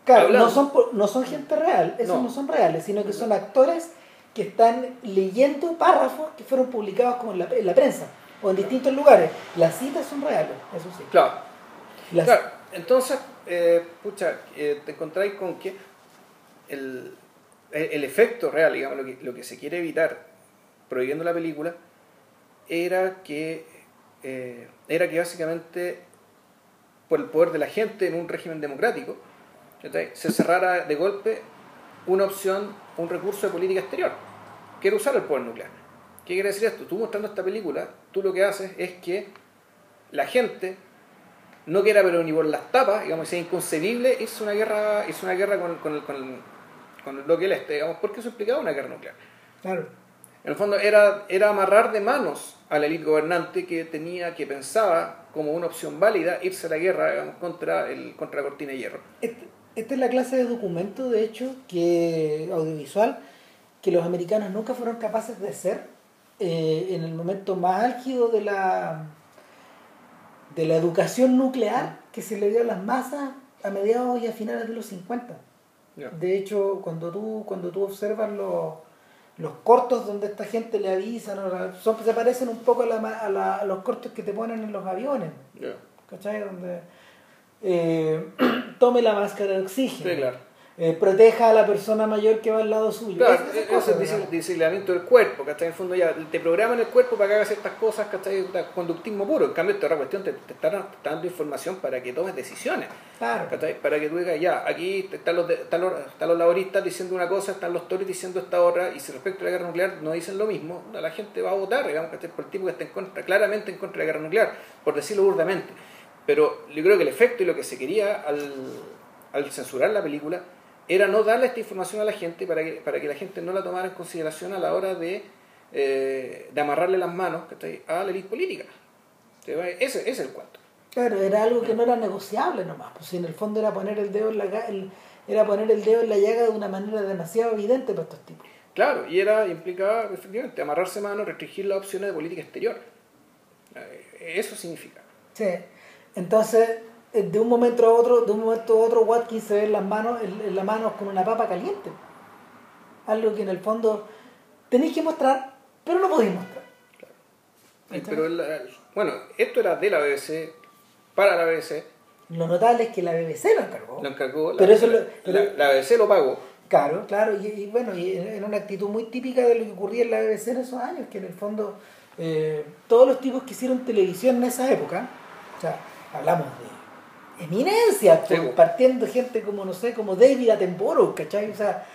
S2: Claro,
S1: Hablando.
S2: no son, no son gente real, esos no.
S1: No.
S2: son reales, sino que son actores que están leyendo párrafos que fueron publicados como en la, en la prensa o en distintos lugares. Las citas son reales, eso sí.
S1: Claro.
S2: Las-
S1: Claro, entonces, eh, pucha, eh, te encontráis con que el, el- efecto real, digamos, lo que, lo que se quiere evitar prohibiendo la película, era que, eh, era que básicamente, por el poder de la gente en un régimen democrático. Se cerrara de golpe una opción, un recurso de política exterior, que era usar el poder nuclear. ¿Qué quiere decir esto? Tú mostrando esta película, tú lo que haces es que la gente no quiera pero ni por las tapas, digamos, es inconcebible irse una guerra, irse una guerra con, con, el- con, el- con el bloque del este, digamos, porque eso implicaba una guerra nuclear.
S2: Claro.
S1: En el fondo era, era amarrar de manos a la élite gobernante que tenía, que pensaba como una opción válida irse a la guerra digamos, contra, el, contra la cortina de hierro.
S2: Este- esta es la clase de documento, de hecho, que audiovisual, que los americanos nunca fueron capaces de hacer eh, en el momento más álgido de la, de la educación nuclear que se le dio a las masas a mediados y a finales de los 50.
S1: Ya.
S2: De hecho, cuando tú, cuando tú observas los, los cortos donde esta gente le avisan, son, se parecen un poco a, la a la- a los cortos que te ponen en los aviones.
S1: Ya.
S2: ¿Cachai? Donde eh, tome la máscara de oxígeno.
S1: Sí, claro.
S2: eh, proteja a la persona mayor que va al lado suyo.
S1: Claro, es el disciplinamiento del cuerpo, ¿cachai? En el fondo ya te programan el cuerpo para que hagas ciertas cosas, Conductismo puro. En cambio, esta otra cuestión te, te está, te está dando información para que tomes decisiones.
S2: Claro.
S1: ¿cachai? Para que tú digas, ya, aquí están los, están, los, están los laboristas diciendo una cosa, están los tories diciendo esta otra, y si respecto a la guerra nuclear no dicen lo mismo, la gente va a votar, digamos, ¿cachai? por el tipo que está en contra, claramente en contra de la guerra nuclear, por decirlo burdamente. Pero yo creo que el efecto y lo que se quería al, al censurar la película era no darle esta información a la gente para que, para que la gente no la tomara en consideración a la hora de, eh, de amarrarle las manos a la élite política. Ese, ese es el cuento.
S2: Claro, era algo que no era negociable nomás. Pues si en el fondo era poner el dedo en la el- era poner el dedo en la llaga de una manera demasiado evidente para estos tipos.
S1: Claro, y era implicaba efectivamente amarrarse manos, restringir las opciones de política exterior. Eh, Eso significa.
S2: Sí. Entonces, eh, de un momento a otro, de un momento a otro, Watkins se ve en las manos, en, en las manos con una papa caliente. Algo que en el fondo tenéis que mostrar, pero no podéis mostrar.
S1: Pero bueno, esto era de la BBC, para la BBC,
S2: Lo notable es que la BBC lo encargó.
S1: lo encargó, la,
S2: Pero eso lo-
S1: la-
S2: pero-
S1: la BBC lo pagó.
S2: Claro, claro, y, y bueno, y era una actitud muy típica de lo que ocurría en la BBC en esos años, que en el fondo eh, todos los tipos que hicieron televisión en esa época, o sea, hablamos de eminencia,
S1: Sí,
S2: por-
S1: po.
S2: partiendo gente como, no sé, como David Attenborough, ¿cachai? O sea,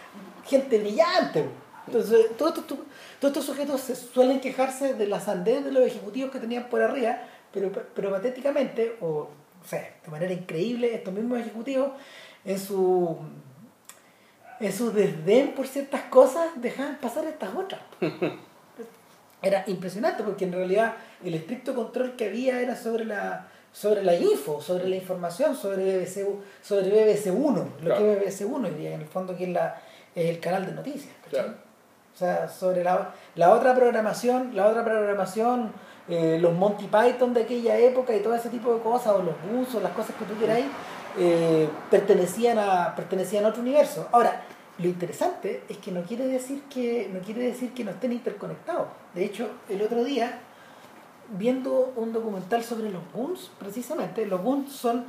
S2: gente brillante. po. Entonces, todos estos, todos estos sujetos se suelen quejarse de la sandez de los ejecutivos que tenían por arriba, pero, pero patéticamente, o, o sea, de manera increíble, estos mismos ejecutivos, en su en su desdén por ciertas cosas dejaban pasar estas otras. Era impresionante porque en realidad el estricto control que había era sobre la sobre la info, sobre la información, sobre BBC, sobre BBC 1, lo
S1: Claro.
S2: que es BBC 1 hoy día, en el fondo que es, la, es el canal de noticias.
S1: Claro.
S2: O sea, sobre la, la otra programación, la otra programación, eh, los Monty Python de aquella época y todo ese tipo de cosas, o los o las cosas que tú queráis, eh, pertenecían, a, pertenecían a otro universo. Ahora, lo interesante es que no quiere decir que no quiere decir que no estén interconectados. De hecho, el otro día, viendo un documental sobre los Goons, precisamente, los Goons son,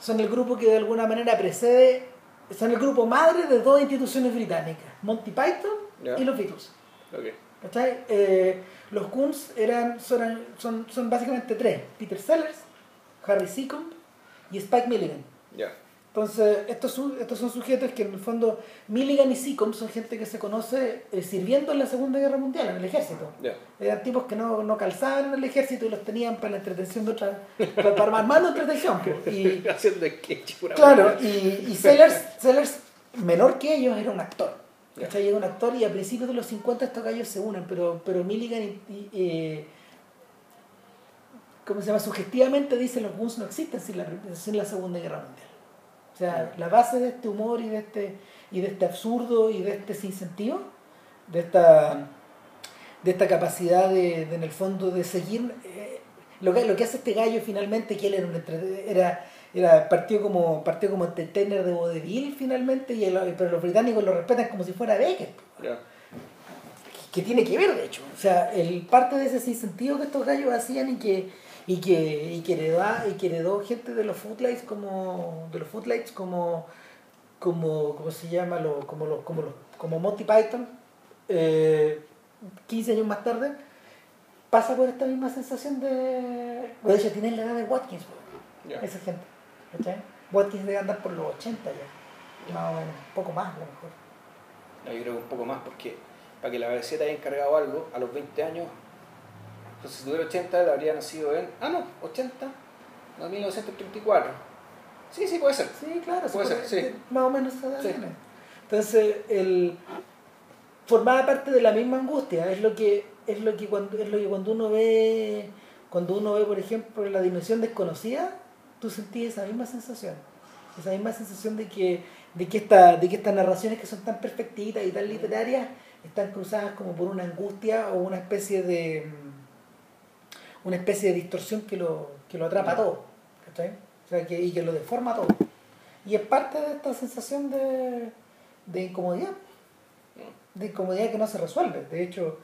S2: son el grupo que de alguna manera precede, son el grupo madre de dos instituciones británicas, Monty Python y los Beatles.
S1: Ok.
S2: ¿Cachai? Eh, los Goons eran, son, son, son básicamente tres, Peter Sellers, Harry Seacombe y Spike Milligan. Entonces, estos, son- estos son sujetos que en el fondo, Milligan y Seacombe son gente que se conoce eh, sirviendo en la Segunda Guerra Mundial, en el ejército. Eran tipos que no, no calzaban en el ejército y los tenían para la entretención de otra, para, para armar más entretención. Y,
S1: Haciendo sketch, pura
S2: claro, y, y Sellers, Sellers, menor que ellos, era un actor. ¿Cachai? Era un actor y a principios de los 50 estos gallos se unen, pero, pero Milligan y, y, eh, ¿cómo se llama? Sugestivamente dice los Guns no existen sin la, sin la Segunda Guerra Mundial. O sea, la base de este humor y de este, y de este absurdo y de este sinsentido, de esta, de esta capacidad de, de, en el fondo de seguir eh, lo, que, lo que hace este gallo finalmente, que él era un era, era partió como partió como entertainer de vodevil finalmente, y el- pero los británicos lo respetan como si fuera Beckett.
S1: Ya.
S2: que tiene que ver de hecho. O sea el parte de ese sinsentido que estos gallos hacían y que y que y que heredó, y que heredó gente de los footlights como de los footlights como como cómo se llama lo, como los como los como Monty Python eh, 15 años más tarde pasa por esta misma sensación de o de hecho tienen la edad de Watkins esa gente ¿cachai? Watkins debe andar por los 80 ya más o menos un poco más a lo mejor.
S1: No, yo creo que un poco más, porque para que la BBC te haya encargado algo a los 20 años, pues si tuviera 80, él habría nacido en. Ah, no, 80, no, 1934. Sí, sí, puede ser.
S2: Sí, claro,
S1: Puede
S2: se
S1: ser, sí.
S2: más o menos
S1: Sí.
S2: Entonces, el formaba parte de la misma angustia, es lo que es lo que cuando es lo que cuando uno ve cuando uno ve, por ejemplo, la dimensión desconocida, tú sentís esa misma sensación. Esa misma sensación de que de que esta de que estas narraciones que son tan perfectitas y tan literarias están cruzadas como por una angustia o una especie de una especie de distorsión que lo que lo atrapa todo, ¿cachai? O sea, que, y que lo deforma todo. Y es parte de esta sensación de, de incomodidad, de incomodidad que no se resuelve. De hecho,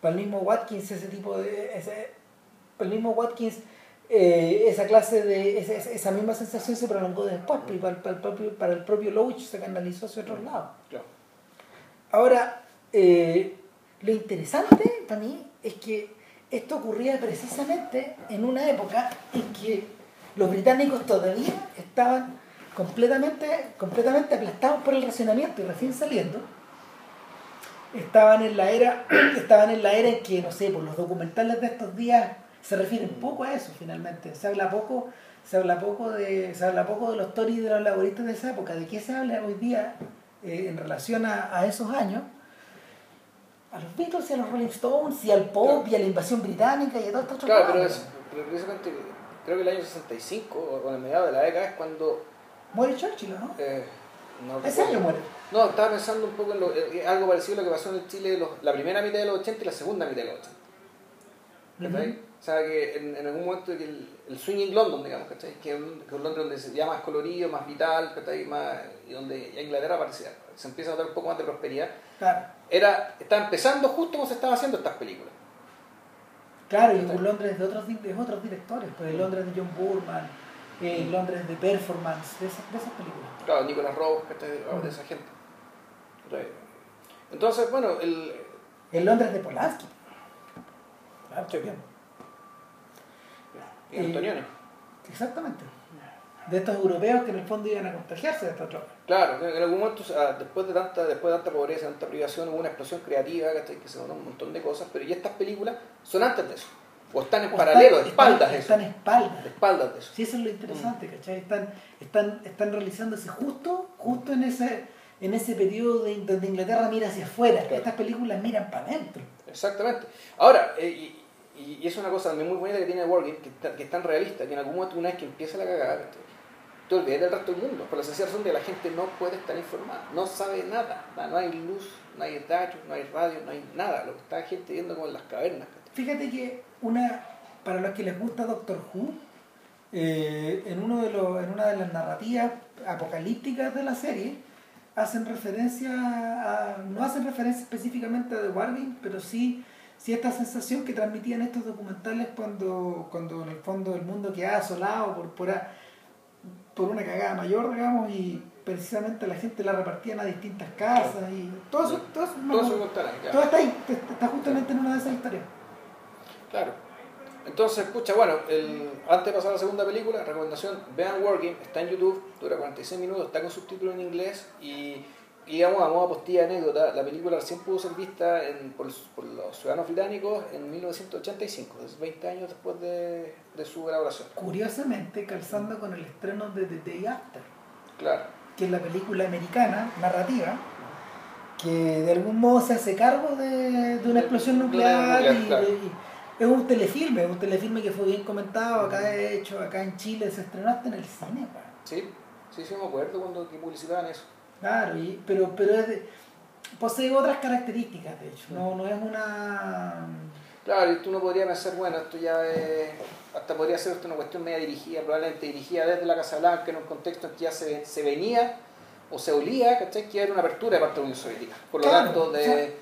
S2: para el mismo Watkins, ese tipo de. Ese, para el mismo Watkins, eh, esa clase de. Esa, esa- misma sensación se prolongó después, y para, el- para el propio, para el propio Loach se canalizó hacia otros lados. Ahora, eh, lo interesante para mí es que esto ocurría precisamente en una época en que los británicos todavía estaban completamente, completamente aplastados por el racionamiento y recién saliendo. Estaban en la era, estaban en la era en que, no sé, por los documentales de estos días se refieren poco a eso finalmente. Se habla poco, se habla poco de, se habla poco de los Tories y de los laboristas de esa época. ¿De qué se habla hoy día eh, en relación a, a esos años? A los Beatles y a los Rolling Stones y al pop y a la invasión británica y a todo esto
S1: Claro, pero, es, pero precisamente creo que el año 65 o en mediados de la década es cuando.
S2: Muere Churchill, ¿no?
S1: eh, no
S2: Ese año muere.
S1: No, estaba pensando un poco en lo- eh, algo parecido a lo que pasó en Chile los- la primera mitad de los 80 y la segunda mitad de los 80. ¿cachai?
S2: Ujú.
S1: O sea, que en, en algún momento que el, el swinging London, digamos, ¿cachai? Que es un, que es un Londres donde se más colorido, más vital, ¿cachai? Más, y donde ya Inglaterra parecía, se empieza a notar un poco más de prosperidad.
S2: Claro.
S1: Era, estaba empezando justo cuando se estaban haciendo estas películas.
S2: Claro, y un Londres de otros, de otros directores, pues el Londres de John Burman, el Londres de Performance, de esas, de esas películas.
S1: Claro, Nicolas Rose, ¿cachai? De esa gente. ¿cachai? Entonces, bueno, el,
S2: El Londres de Polanski. Claro, bien.
S1: Y Antonioni.
S2: Exactamente. De estos europeos que en el fondo iban a contagiarse de esta droga.
S1: Claro, en algún momento, después de tanta, después de tanta pobreza, tanta privación, hubo una explosión creativa, que se donó un montón de cosas, pero y estas películas son antes de eso. O están en
S2: O
S1: paralelo,
S2: están-
S1: de espaldas
S2: están,
S1: de eso.
S2: Están espaldas.
S1: De espaldas de eso.
S2: Sí, eso es lo interesante, ¿cachai? Están, están, están realizándose justo, justo en ese, en ese periodo de, donde Inglaterra mira hacia afuera.
S1: Claro.
S2: Estas películas miran para adentro.
S1: Exactamente. Ahora, eh, y, y- es una cosa también muy bonita que tiene Wargame, que, que es tan realista, que en algún momento, una vez que empieza la cagada, te olvidas del resto del mundo, por la razón de la gente no puede estar informada, no sabe nada, no hay luz, no hay datos, no hay radio, no hay nada, lo que está la gente viendo como en las cavernas.
S2: Fíjate que una, para los que les gusta Doctor Who, eh, en, uno de los, en una de las narrativas apocalípticas de la serie, hacen referencia a, no hacen referencia específicamente a The Wargame, pero sí, sí esta sensación que transmitían estos documentales cuando, cuando en el fondo el mundo quedaba asolado por, por, a- por una cagada mayor, digamos, y precisamente la gente la repartían a distintas casas y todo eso, todo eso,
S1: Todo eso contarán, ya.
S2: todo está ahí, está justamente en una de esas historias.
S1: Claro. Entonces, escucha, bueno, el, antes de pasar a la segunda película, recomendación, vean Wargame, está en YouTube, dura 46 minutos, está con subtítulos en inglés y, y digamos, a modo postilla anécdota, la película recién pudo ser vista en- por, por los ciudadanos británicos en 1985, es 20 años después de, de su elaboración.
S2: Curiosamente, calzando con el estreno de The Day After,
S1: Claro,
S2: que es la película americana, narrativa, que de algún modo se hace cargo de, de una explosión nuclear,
S1: nuclear,
S2: y,
S1: claro.
S2: y- es un telefilme, un telefilme que fue bien comentado acá de hecho, acá en Chile se estrenó hasta en el cine, pa.
S1: ¿sí? Sí, sí, me acuerdo cuando que publicitaban eso.
S2: Claro, y, pero, pero es de, posee otras características, de hecho. No, no es una.
S1: Claro, y tú no podrías pensar, bueno, esto ya es. Hasta podría ser esto una cuestión media dirigida, probablemente dirigida desde la Casa Blanca en un contexto en que ya se, se venía o se olía, ¿cachai? Que era una apertura de parte de la Unión Soviética. Por lo
S2: Claro,
S1: tanto, de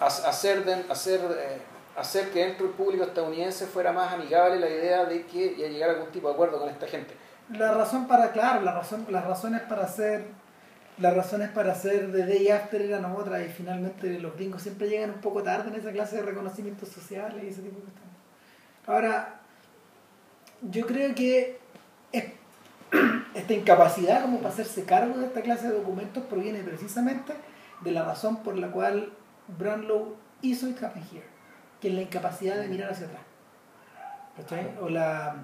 S1: hacer, de- hacer, eh, hacer que dentro del público estadounidense fuera más amigable la idea de que ya llegara algún tipo de acuerdo con esta gente.
S2: La razón para, claro, la razón, las razones para hacer. Las razones para hacer de Day After eran otras y finalmente los gringos siempre llegan un poco tarde en esa clase de reconocimientos sociales y ese tipo de cuestiones. Ahora, yo creo que es- esta incapacidad como para hacerse cargo de esta clase de documentos proviene precisamente de la razón por la cual Brownlow hizo It Happened Here, que es la incapacidad de mirar hacia atrás. ¿Cachai? O la,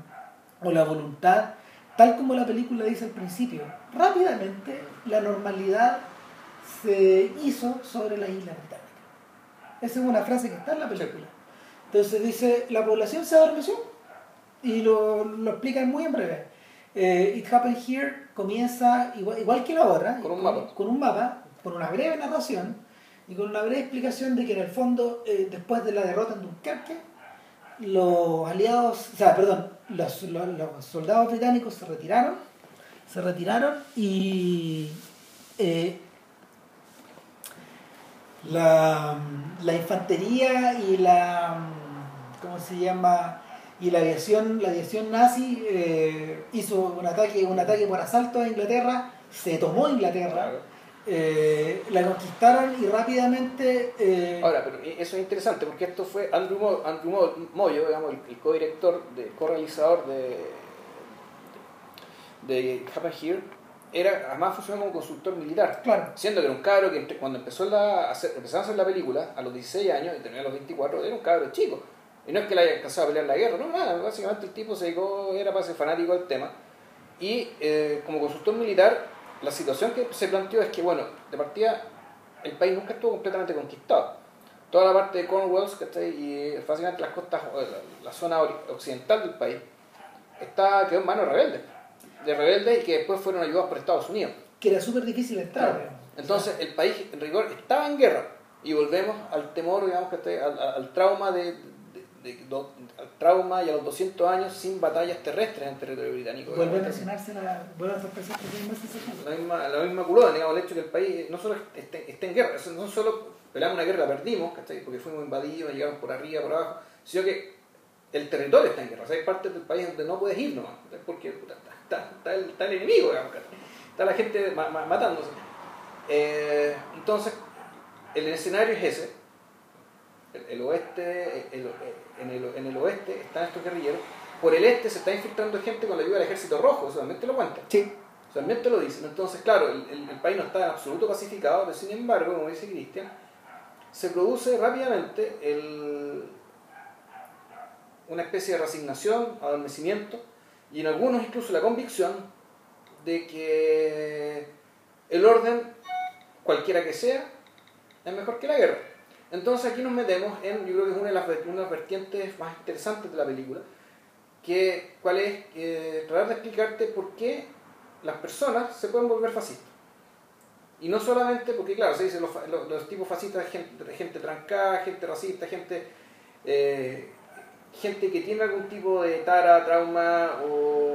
S2: o la voluntad, tal como la película dice al principio, rápidamente la normalidad se hizo sobre la isla británica. Esa es una frase que está en la película. Entonces dice, la población se adormeció y lo, lo explican muy en breve. Eh, It Happened Here comienza igual, igual que la otra,
S1: Con un mapa.
S2: con un mapa, con una breve narración y con una breve explicación de que en el fondo, eh, después de la derrota en Dunkerque, los aliados, o sea, perdón, los, los- los soldados británicos se retiraron, se retiraron y eh, la, la infantería y la, ¿cómo se llama? Y la aviación, la aviación nazi eh, hizo un ataque, un ataque por asalto a Inglaterra, se tomó Inglaterra. Eh, la conquistaron y rápidamente eh,
S1: Ahora, pero eso es interesante porque esto fue Andrew, Mo- Andrew Mo- Moyo, digamos, el, el co-director, de, co-realizador de, de Happen Here, era, además funcionó como consultor militar.
S2: claro,
S1: Siendo que era un cabro que entre- cuando empezó la, a hacer, empezaron a hacer la película, a los 16 años, y terminó a los 24, era un cabro chico. Y no es que le haya alcanzado a pelear la guerra, no, nada, básicamente el tipo se dedicó, era para ser fanático del tema. Y eh, como consultor militar, la situación que se planteó es que, bueno, de partida, el país nunca estuvo completamente conquistado. Toda la parte de Cornwall, y eh, básicamente las costas, la, la zona occidental del país, está, quedó en manos de rebeldes. De rebeldes y que después fueron ayudados por Estados Unidos.
S2: que era súper difícil entrar.
S1: Claro. Entonces el país en rigor estaba en guerra y volvemos al temor, digamos que al- al trauma de, de- do- trauma y a los 200 años sin batallas terrestres en territorio británico.
S2: Vuelve a mencionarse la, vuelve a
S1: la misma, la misma culona, digamos, el hecho que el país no solo esté, esté en guerra, no solo peleamos una guerra, la perdimos, ¿cachai? porque fuimos invadidos, llegaron por arriba, por abajo, sino que el territorio está en guerra, o sea, hay partes del país donde no puedes ir nomás, porque puta, está, está, está el, está el enemigo, digamos, está la gente ma- ma- matándose. Eh, entonces, el escenario es ese, el, el oeste, el- el- en, el, en el oeste están estos guerrilleros, por el este se está infiltrando gente con la ayuda del ejército rojo, eso también te lo cuentan.
S2: Sí.
S1: Realmente lo dicen. Entonces, claro, el, el- el país no está en absoluto pacificado, pero sin embargo, como dice Cristian, se produce rápidamente el- una especie de resignación, adormecimiento, y en algunos incluso la convicción de que el orden, cualquiera que sea, es mejor que la guerra. Entonces aquí nos metemos en, yo creo que es una de las, una de las vertientes más interesantes de la película, que, cuál es tratar de explicarte por qué las personas se pueden volver fascistas. Y no solamente porque, claro, se dice los, los tipos fascistas, gente, gente trancada, gente racista, gente, eh, gente que tiene algún tipo de tara, trauma o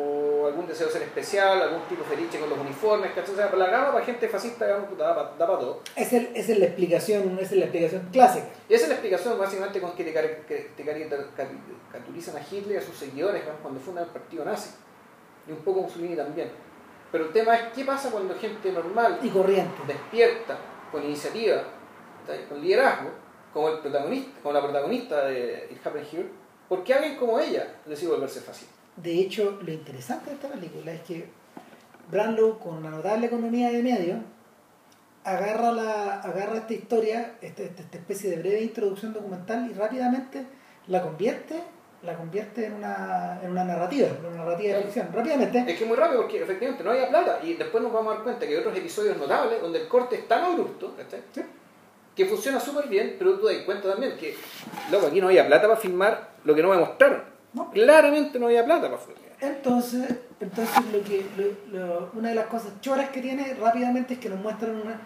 S1: algún deseo de ser especial, algún tipo fetiche con los uniformes, ¿cachai? O sea, la gama para gente fascista digamos, da, para todo.
S2: Esa es, la explicación, esa es la explicación clásica.
S1: Y esa es la explicación básicamente con que te, caricaturizan a Hitler y a sus seguidores ¿no? cuando fundan el partido nazi. Y un poco Mussolini también. Pero el tema es qué pasa cuando gente normal,
S2: Y corriente.
S1: despierta, con iniciativa, con liderazgo, como, el protagonista, como la protagonista de It Happened Here, ¿por qué alguien como ella decide volverse fascista?
S2: De hecho, lo interesante de esta película es que Branlow, con una notable economía de medio, agarra, la, agarra esta historia, esta, esta- esta especie de breve introducción documental y rápidamente la convierte, la convierte en una, en una narrativa, en una narrativa de ficción. Rápidamente,
S1: Es que muy rápido porque efectivamente no había plata. Y después nos vamos a dar cuenta que hay otros episodios notables donde el corte es tan abrupto, que funciona súper bien, pero tú te das cuenta también que, loco, aquí no había plata para filmar lo que no me mostraron.
S2: ¿No?
S1: Claramente no había plata para filmar.
S2: Entonces, entonces lo que, lo- lo- una de las cosas choras que tiene rápidamente es que nos muestran una...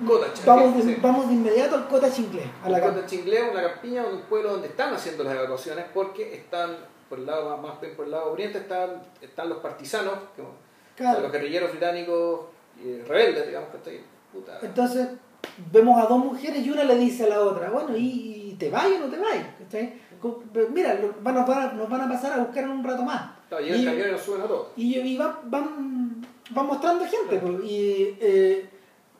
S1: Un cottage.
S2: Vamos de, vamos de inmediato al cottage inglés, a la
S1: cottage inglés, una campiña, un pueblo donde están haciendo las evacuaciones porque están, por el lado más bien por el lado oriente, están, están los partisanos, que- o sea,
S2: Claro.
S1: los guerrilleros británicos eh, rebeldes, digamos que estoy. Puta.
S2: Entonces vemos a dos mujeres y una le dice a la otra, bueno, ¿y, y te vas o no te vas? Mira, van- nos, van a, nos van a pasar a buscar en un rato más.
S1: Claro,
S2: y-
S1: el camión y nos suben a todos.
S2: Y, y van, van, van mostrando gente. pues, y eh,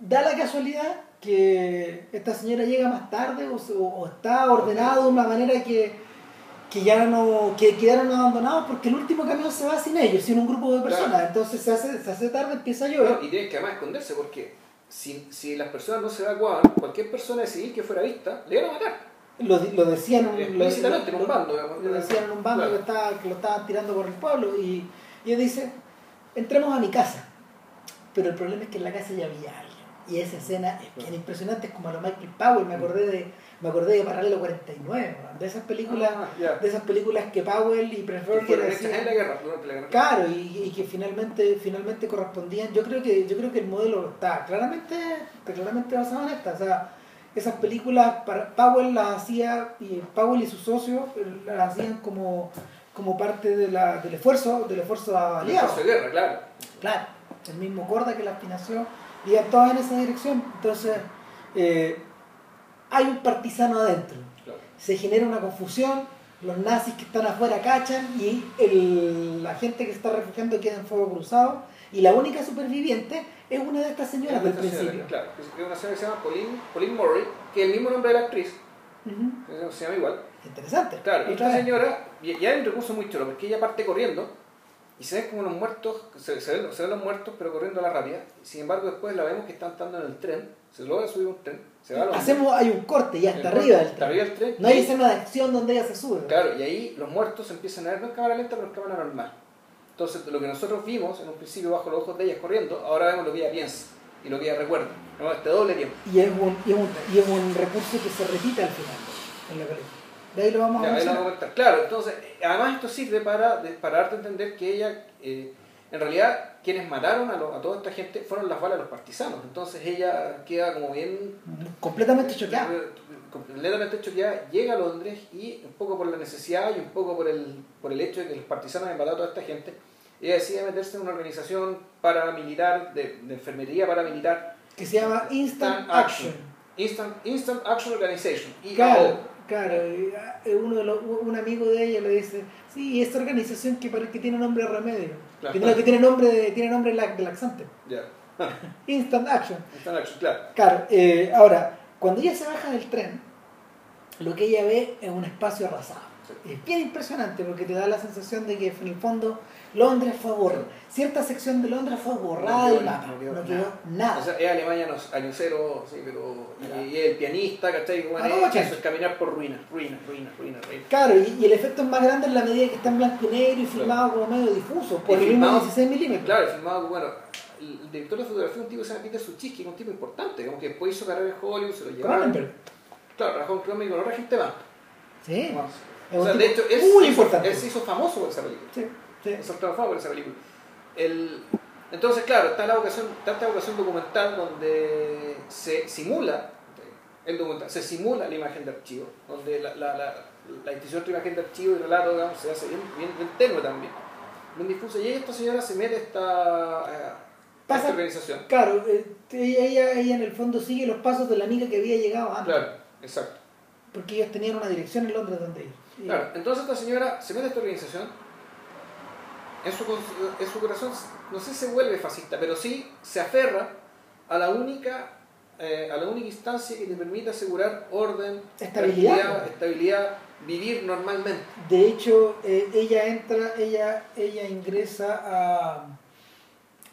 S2: da la casualidad que esta señora llega más tarde o, está ordenado de una manera que, que ya no que quedaron abandonados porque el último camión se va sin ellos, sin un grupo de personas.
S1: Claro.
S2: Entonces se hace, se hace tarde, empieza a llover.
S1: Y tienen que además esconderse porque si, si las personas no se evacuaban, cualquier persona de civil que fuera vista le iban a matar.
S2: Lo, lo decían un- lo,
S1: en un bando, digamos.
S2: lo decían en un bando
S1: Claro.
S2: que, estaba, que lo estaban tirando por el pueblo y, y él dice entremos a mi casa pero el problema es que en la casa ya había alguien y esa escena es bien impresionante es como a lo Michael Powell me acordé de me acordé de Paralelo 49 ¿no? de esas películas
S1: Ah,
S2: de esas películas que Powell y
S1: hechas en la guerra, durante la guerra.
S2: Claro, y, y que finalmente, finalmente correspondían. Yo creo que, yo creo que el modelo está claramente, está claramente basado en esta. O sea, esas películas, para, Powell las hacía, y Powell y sus socios eh, las hacían como, como parte de la, del esfuerzo, del esfuerzo
S1: El
S2: aliado.
S1: esfuerzo de guerra, claro.
S2: Claro, el mismo Corda que las financió, iban todas en esa dirección. Entonces, eh, hay un partisano adentro
S1: claro.
S2: se genera una confusión, los nazis que están afuera cachan y el- la gente que está refugiando queda en fuego cruzado y la única superviviente es una de estas señoras del
S1: señora,
S2: principio.
S1: Claro, es una señora que se llama Pauline, Pauline Murray, que es el mismo nombre de la actriz,
S2: Ujú.
S1: que se llama igual.
S2: Interesante.
S1: Claro, y esta
S2: vez.
S1: señora, ya hay un recurso muy chulo, porque ella parte corriendo y se ven como los muertos, se, se ven, se ven los muertos, pero corriendo a la rápida. Sin embargo, después la vemos que está andando en el tren, se logra subir un tren, se va a
S2: Hacemos, hay un corte ya
S1: el-
S2: arriba del tren.
S1: arriba del tren.
S2: No hay escena de acción donde ella se sube.
S1: Claro, y ahí los muertos empiezan a ver no en cámara lenta, pero en cámara normal. Entonces, lo que nosotros vimos en un principio bajo los ojos de ella corriendo, ahora vemos lo que ella piensa y lo que ella recuerda. Vemos este doble tiempo.
S2: Y, es un, y, es un, y es un recurso que se repite al final en la película. De ahí lo vamos a
S1: Ya, ahí lo
S2: mencionar.
S1: vamos a comentar. Claro, entonces, eh, además esto sirve para, para darte a entender que ella, eh, en realidad, quienes mataron a, lo- a toda esta gente fueron las balas de los partisanos. Entonces ella queda como bien...
S2: Completamente choqueada.
S1: Completamente choqueada, llega a Londres y un poco por la necesidad y un poco por el, por el hecho de que los partisanos habían matado a toda esta gente, ella decide meterse en una organización paramilitar, de, de enfermería paramilitar,
S2: Que se llama Instant Action.
S1: Action. Instant, Instant Action Organization. IAO.
S2: Claro, claro. y, ah, Uno de los- un amigo de ella le dice, sí, esta organización que, que tiene nombre de remedio.
S1: Claro.
S2: Que, tiene nombre de, tiene nombre de lax- de laxante.
S1: Ya.
S2: Instant Action.
S1: Instant Action, claro.
S2: Claro, eh, ahora, cuando ella se baja del tren, lo que ella ve es un espacio arrasado.
S1: Sí.
S2: Es bien impresionante porque te da la sensación de que en el fondo Londres fue borrada. Cierta sección de Londres fue borrada del mapa.
S1: no
S2: No
S1: quedó
S2: nada.
S1: O sea, es Alemania años, año cero, sí, pero.
S2: Claro.
S1: Y, y el pianista, ¿cachai? Bueno,
S2: Ah,
S1: es eso, es caminar por ruinas, ruinas, ruinas, ruinas, ruinas.
S2: Claro, y, y el efecto es más grande en la medida que está en blanco y negro y filmado como medio difuso, por el mismo
S1: filmado-
S2: 16 milímetros.
S1: Claro, filmado, bueno, el, director de fotografía es un tipo que se llama Peter Suchitsky, que es un tipo importante, como que después hizo carrera en Hollywood, se lo llevaron.
S2: Cronenberg.
S1: Claro, trabajó en Cronenberg con otra gente más.
S2: Sí.
S1: O sea, de hecho, él,
S2: muy
S1: se hizo,
S2: importante.
S1: él se hizo famoso por esa película.
S2: Sí, sí.
S1: Se famoso por esa película. El, entonces, claro, está, la vocación, está esta vocación documental donde se simula el documental, se simula la imagen de archivo, donde la, la, la, la distinción entre imagen de archivo y relato digamos, se hace bien, bien, bien tenue también, bien difusa. Y esta señora se mete a esta, a
S2: Pasa-
S1: esta organización.
S2: Claro, eh, ella, ella, ella en el fondo sigue los pasos de la amiga que había llegado antes.
S1: Claro, exacto.
S2: Porque ellos tenían una dirección en Londres donde ir.
S1: Claro, entonces esta señora se mete a esta organización, en su, en su corazón, no sé si se vuelve fascista, pero sí se aferra a la única, eh, a la única instancia que te permite asegurar orden,
S2: Estabilidad.
S1: estabilidad, vivir normalmente.
S2: De hecho, eh, ella entra, ella, ella ingresa a,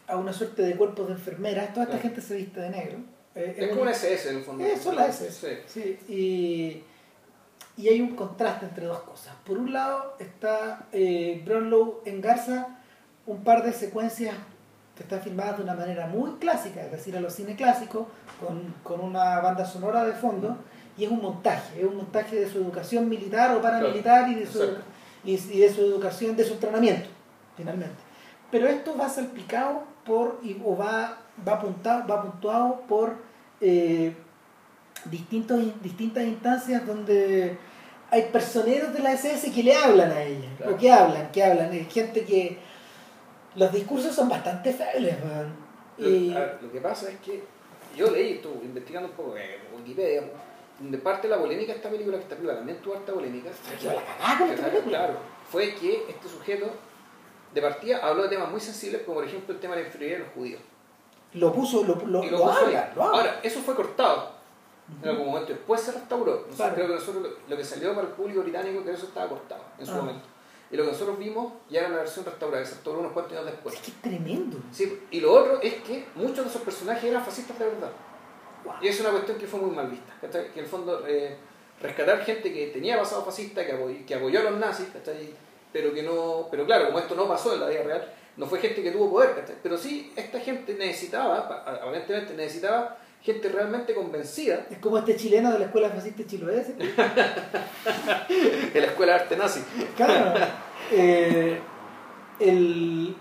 S2: a una suerte de cuerpos de enfermeras. Toda esta
S1: Claro.
S2: gente se viste de negro. Eh,
S1: Es como una SS en el fondo.
S2: Eh, son las SS.
S1: Sí.
S2: Sí, y, y hay un contraste entre dos cosas. Por un lado está eh, Brownlow en Garza un par de secuencias que están filmadas de una manera muy clásica, es decir, a los cine clásicos, con, con una banda sonora de fondo, y es un montaje, es un montaje de su educación militar o paramilitar y de su y, y de su educación, de su entrenamiento, finalmente. Pero esto va salpicado por, o va, va, apuntado, va puntuado por eh, distintos, distintas instancias donde hay personeros de la SS que le hablan a ella,
S1: Claro.
S2: o que hablan, que hablan, hay gente que los discursos son bastante febles, man.
S1: Lo,
S2: Y-
S1: a ver, lo que pasa es que yo leí, estuve investigando un poco en Wikipedia, donde parte de la polémica de esta película, que esta película también tuvo harta polémica,
S2: quedó la cagada con esta
S1: Claro,
S2: película.
S1: claro, fue que este sujeto de partida habló de temas muy sensibles, como por ejemplo el tema de la inferioridad de los judíos.
S2: Lo puso, lo, lo, lo
S1: puso
S2: habla, lo habla.
S1: Ahora, eso fue cortado en algún momento, después se restauró. Nosotros
S2: Claro.
S1: creo que nosotros, lo, que salió para el público británico, que eso estaba cortado en su
S2: Ah.
S1: momento. Y lo que nosotros vimos ya era la versión restaurada, que se restauró unos cuantos años después.
S2: Es que es tremendo.
S1: Sí, y lo otro es que muchos de esos personajes eran fascistas de verdad.
S2: Wow.
S1: Y es una cuestión que fue muy mal vista. ¿cachai? Que en el fondo, eh, rescatar gente que tenía pasado fascista, que apoyó, que apoyó a los nazis, ¿cachai? pero que no. Pero claro, como esto no pasó en la vida real, no fue gente que tuvo poder, pero sí esta gente necesitaba, pa- aparentemente necesitaba gente realmente convencida
S2: Es como este chileno de la escuela fascista chiloense.
S1: de la escuela de arte nazi.
S2: Claro. Eh, el-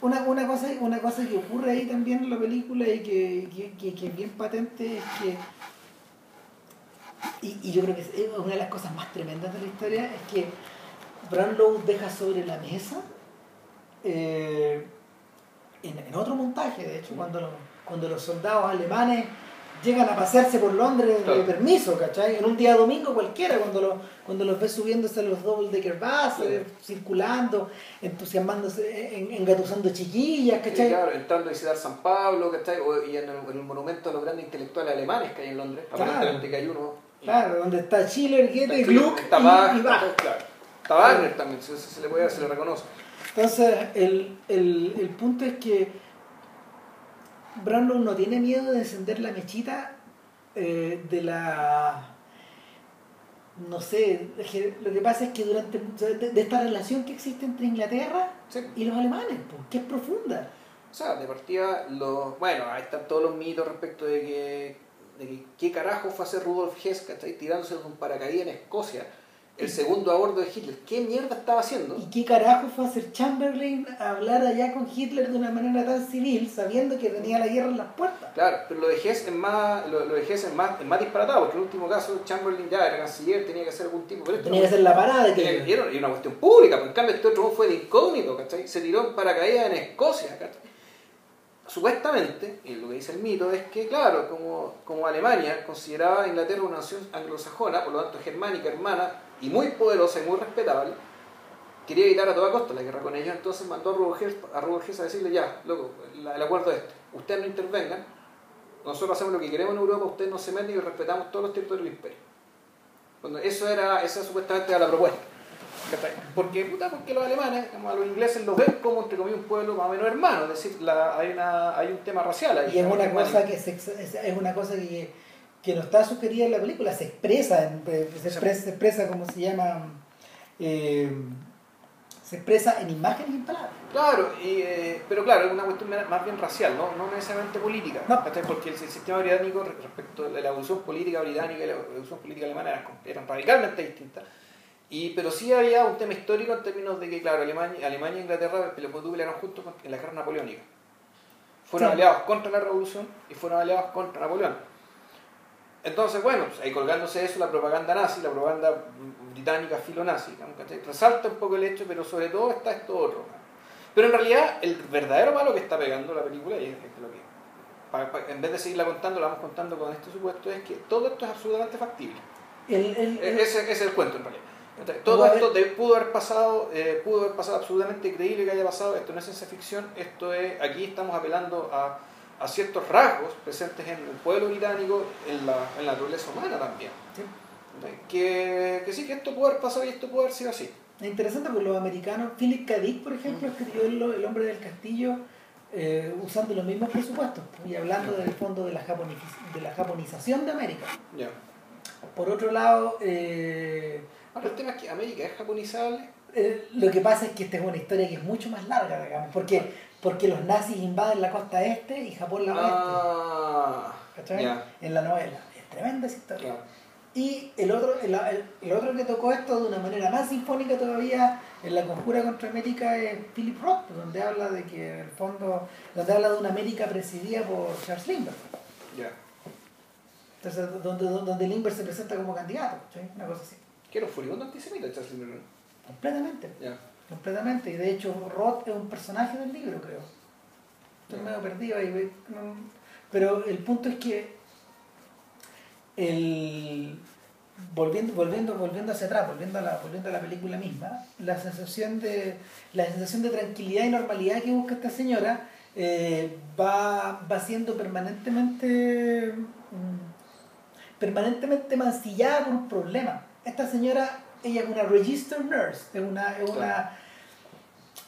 S2: una, una, cosa, una cosa que ocurre ahí también en la película y que, que, que- que es bien patente es que. Y, y yo creo que es una de las cosas más tremendas de la historia es que Brownlow deja sobre la mesa eh, en, en otro montaje, de hecho, cuando, los- cuando los soldados alemanes llegan a pasearse por Londres de permiso, ¿cachai? En un día domingo cualquiera, cuando, los cuando los ves subiéndose a los double decker buses, circulando, entusiasmándose, en- engatusando chiquillas,
S1: Sí,
S2: ¿cachai?
S1: claro, entrando a visitar San Pablo, ¿cachai? O- y en el, en el monumento a los grandes intelectuales alemanes que hay en Londres,
S2: Claro.
S1: aparentemente que hay uno.
S2: Claro, donde está Schiller, Goethe, Gluck y, y Bach.
S1: claro. Está Wagner también, se, se le puede se le reconoce.
S2: Entonces, el, el, el punto es que Brandon no tiene miedo de encender la mechita eh, de la. No sé, lo que pasa es que durante. de, esta relación que existe entre Inglaterra
S1: Sí.
S2: y los alemanes, que es profunda.
S1: O sea, de partida, los, bueno, ahí están todos los mitos respecto de que, de que qué carajo fue a hacer Rudolf Hess, ¿cachai? Tirándose de un paracaídas en Escocia, el segundo a bordo de Hitler. ¿Qué mierda estaba haciendo?
S2: ¿Y qué carajo fue a hacer Chamberlain a hablar allá con Hitler de una manera tan civil, sabiendo que tenía la guerra en las puertas?
S1: Claro, pero lo de Hess es más, lo, lo es más, es más disparatado, porque en el último caso Chamberlain ya era canciller, tenía que hacer algún tipo, pero esto
S2: Tenía que hacer la parada de
S1: Tenía-
S2: que.
S1: y era, era una cuestión pública, pues en cambio este otro fue de incógnito, ¿cachai? Se tiró en paracaídas en Escocia, ¿cachai? Supuestamente, y lo que dice el mito es que, claro, como, como Alemania consideraba a Inglaterra una nación anglosajona, por lo tanto germánica, hermana, y muy poderosa y muy respetable, quería evitar a toda costa la guerra con ellos, entonces mandó a Rudolf Hess a, a decirle, ya, loco, el acuerdo es este, ustedes no intervengan, nosotros hacemos lo que queremos en Europa, ustedes no se meten y respetamos todos los territorios del imperio. Cuando eso era, esa supuestamente era la propuesta. Porque, puta, porque los alemanes, como a los ingleses, los ven como, entre comillas, un pueblo más o menos hermano, es decir, la- hay, una, hay un tema racial ahí.
S2: Y es una cosa que se, es una cosa que, que no está sugerida en la película, se expresa, en- eh, se expresa, se expresa como se llama, eh, se expresa en imágenes y en palabras.
S1: Claro, y, eh, pero claro, es una cuestión más bien racial, no, no necesariamente política.
S2: No.
S1: Porque el, sistema británico re- respecto de la evolución política británica y la evolución política alemana eran, eran radicalmente distintas. Y, pero sí había un tema histórico en términos de que, claro, Alemania, Alemania e Inglaterra le pelearon juntos en la guerra napoleónica. Fueron
S2: Sí.
S1: aliados contra la revolución y fueron aliados contra Napoleón. Entonces, bueno, pues, ahí colgándose eso la propaganda nazi, la propaganda británica filonazi, resalta un poco el hecho, pero sobre todo está esto otro. Pero en realidad, el verdadero malo que está pegando la película, y es lo que, en vez de seguirla contando, la vamos contando con este supuesto, es que todo esto es absolutamente factible.
S2: El, el-
S1: E-
S2: el-
S1: Ese, es el cuento en realidad. Todo esto de- pudo haber pasado, eh, pudo haber pasado absolutamente creíble que haya pasado. Esto no es ciencia ficción, esto es, aquí estamos apelando a, a ciertos rasgos presentes en el pueblo británico, en la, en la naturaleza humana también.
S2: Sí.
S1: Que, que sí, que esto pudo haber pasado y esto pudo haber sido así.
S2: Es interesante porque los americanos, Philip K. Dick, por ejemplo, escribió El, el hombre del castillo eh, usando los mismos presupuestos y hablando del fondo de la, japoniz- de la japonización de América.
S1: Ya.
S2: Por otro lado, eh,
S1: Ahora el tema es que América es japonizable.
S2: eh, lo que pasa es que esta es una historia que es mucho más larga, digamos, porque, porque los nazis invaden la costa este y Japón la oeste,
S1: Ah, ya,
S2: En la novela. Es tremenda esa historia. Y el otro, el, el, otro que tocó esto de una manera más sinfónica todavía en la conjura contra América es Philip Roth, donde habla de que en el fondo, donde habla de una América presidida por Charles Lindbergh. Entonces, donde, donde Lindbergh se presenta como candidato, una cosa así.
S1: ¿Qué era un furibundo antisemita Charles Lindbergh?
S2: Completamente. Completamente. Y de hecho Roth es un personaje del libro, creo. Estoy medio perdido ahí. Pero el punto es que el, volviendo, volviendo, volviendo hacia atrás, volviendo a, la, volviendo a la película misma, la sensación de, la sensación de tranquilidad y normalidad que busca esta señora eh, va, va siendo permanentemente mm, permanentemente mancillada por un problema. Esta señora, ella es una registered nurse, es una, es una,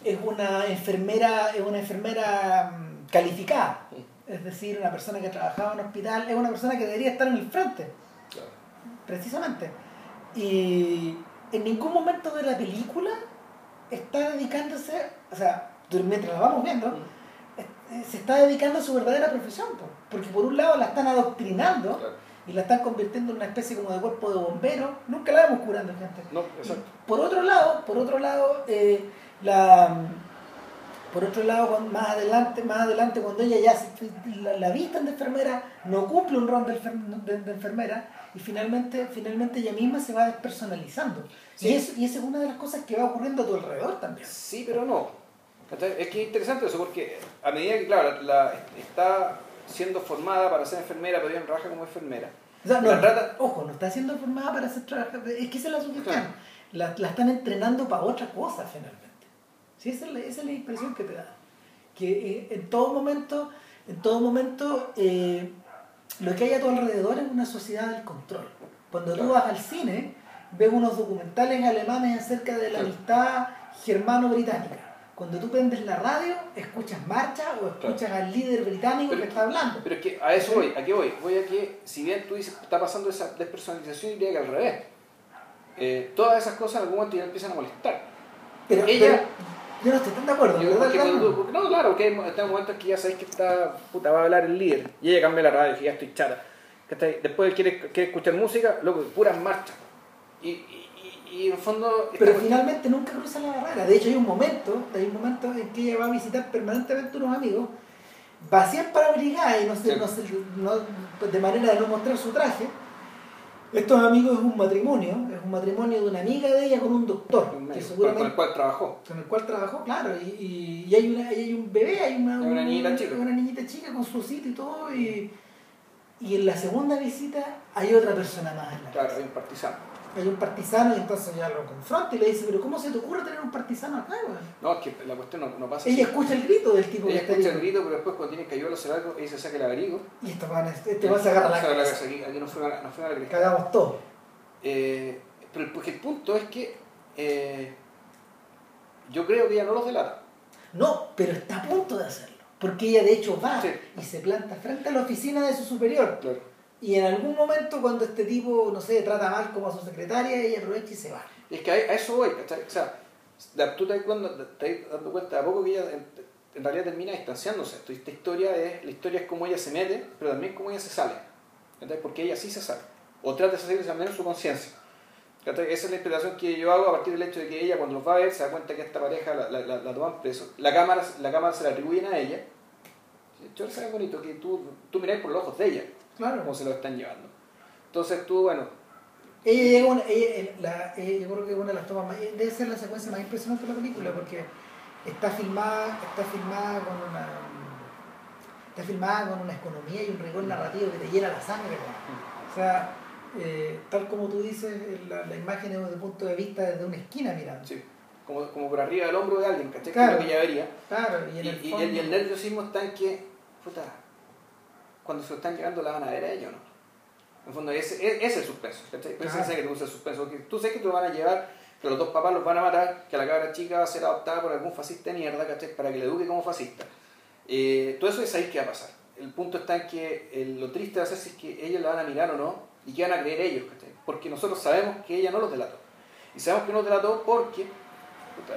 S2: es una enfermera, es una enfermera mm, calificada es decir, una persona que trabajaba en un hospital, es una persona que debería estar en el frente. Precisamente. Y en ningún momento de la película está dedicándose, o sea, mientras la vamos viendo, eh, se está dedicando a su verdadera profesión. Porque por un lado la están adoctrinando y la están convirtiendo en una especie como de cuerpo de bomberos. Nunca la vemos curando gente.
S1: No, exacto.
S2: por otro lado, por otro lado, eh, la por otro lado, más adelante, más adelante cuando ella ya la, la vistan de enfermera, no cumple un rol de, enfermera y finalmente, finalmente ella misma se va despersonalizando. Y, eso, y esa es una de las cosas que va ocurriendo a tu alrededor también.
S1: Sí, pero no. Es que es interesante eso porque a medida que, claro, la, está siendo formada para ser enfermera, pero ella trabaja como enfermera.
S2: Ojo, no está siendo formada para ser trabajadora. Es que esa es la sugestión. La, la están entrenando para otra cosa finalmente. Sí, esa es la, impresión que te da. Que eh, en todo momento, en todo momento eh, lo que hay a tu alrededor es una sociedad del control. Cuando tú vas al cine, ves unos documentales alemanes acerca de la amistad germano-británica. Cuando tú prendes la radio, escuchas marcha o escuchas al líder británico que está hablando.
S1: Pero es que a eso voy, ¿a qué voy? Voy a que, si bien tú dices está pasando esa despersonalización, diría que al revés. Eh, todas esas cosas en algún momento ya empiezan a molestar.
S2: Pero ella, yo no estoy tan de acuerdo.
S1: no, claro, porque hay este momentos que ya sabéis que está, puta, va a hablar el líder. Y ella cambia la radio y ya estoy chata. Después quiere, quiere escuchar música, loco, puras marchas. Y, y, y, en el fondo...
S2: Pero finalmente nunca cruza la barrera. De hecho hay un momento, hay un momento en que ella va a visitar permanentemente unos amigos, vacían para abrigar y no, sé, no, sé, no, de manera de no mostrar su traje estos amigos es un matrimonio, es un matrimonio de una amiga de ella con un doctor.
S1: que seguramente, con el cual trabajó.
S2: Con el cual trabajó, claro. Y, y, hay, una, hay un bebé, hay una,
S1: una, niñita chica.
S2: una niñita chica con su sitio y todo. Y, y en la segunda visita hay otra persona más. En
S1: la claro, hay un partisano
S2: hay un partisano y entonces ya lo confronta y le dice, pero ¿cómo se te ocurre tener un partisano acá, güey?
S1: No, es que la cuestión no, no pasa
S2: Ella escucha el grito del tipo
S1: ella que escucha el grito, pero después cuando tiene que ayudarlo a hacer algo, ella se saca el abrigo.
S2: Y esto va, este va a sacar la
S1: cabeza. Aquí, aquí no fue a, no fue a la
S2: Cagamos todo.
S1: Eh, pero porque el punto es que eh, yo creo que ella no los delata.
S2: No, pero está a punto de hacerlo. Porque ella de hecho va y se planta frente a la oficina de su superior.
S1: Claro
S2: y en algún momento cuando este tipo, no sé, trata mal como a su secretaria, ella aprovecha y se va.
S1: es que a, eso voy, ¿cachai? O sea, tú te, estás dando cuenta a poco que ella en, realidad termina distanciándose. Esta historia es, la historia es como ella se mete, pero también como ella se sale. ¿cachai? Porque ella sí se sale. O trata de salirse al menos su conciencia. Esa es la interpretación que yo hago a partir del hecho de que ella cuando los va a ver se da cuenta que esta pareja la, la, la, toman preso. La cámara, la cámara se la atribuyen a ella. Yo es bonito que tú, tú miráis por los ojos de ella
S2: Claro.
S1: Cómo se lo están llevando. Entonces tú, bueno.
S2: Ella llegó, ella, la, yo creo que una de las tomas más, debe ser la secuencia más impresionante de la película porque está filmada, está filmada con una está filmada con una economía y un rigor narrativo que te llena la sangre. O sea, eh, tal como tú dices, la, la, imagen es desde el punto de vista desde una esquina mirando.
S1: Sí, como, como por arriba del hombro de alguien, ¿cachai?
S2: Claro,
S1: que ya vería.
S2: Claro, y,
S1: en el, y, y, el, nerviosismo está en que, puta, cuando se lo están llegando la van a ver a ellos, ¿no? En el fondo, ese, es el suspenso, ¿cachai? Pero que te gusta el suspenso, que tú sabes que te lo van a llevar, que los dos papás los van a matar, que la cabra chica va a ser adoptada por algún fascista de mierda, ¿cachai? Para que le eduque como fascista. Eh, todo eso es ahí que va a pasar. El punto está en que lo triste va a ser si es que ellos la van a mirar o no, y que van a creer ellos, ¿cachai? Porque nosotros sabemos que ella no los delató. Y sabemos que no los delató porque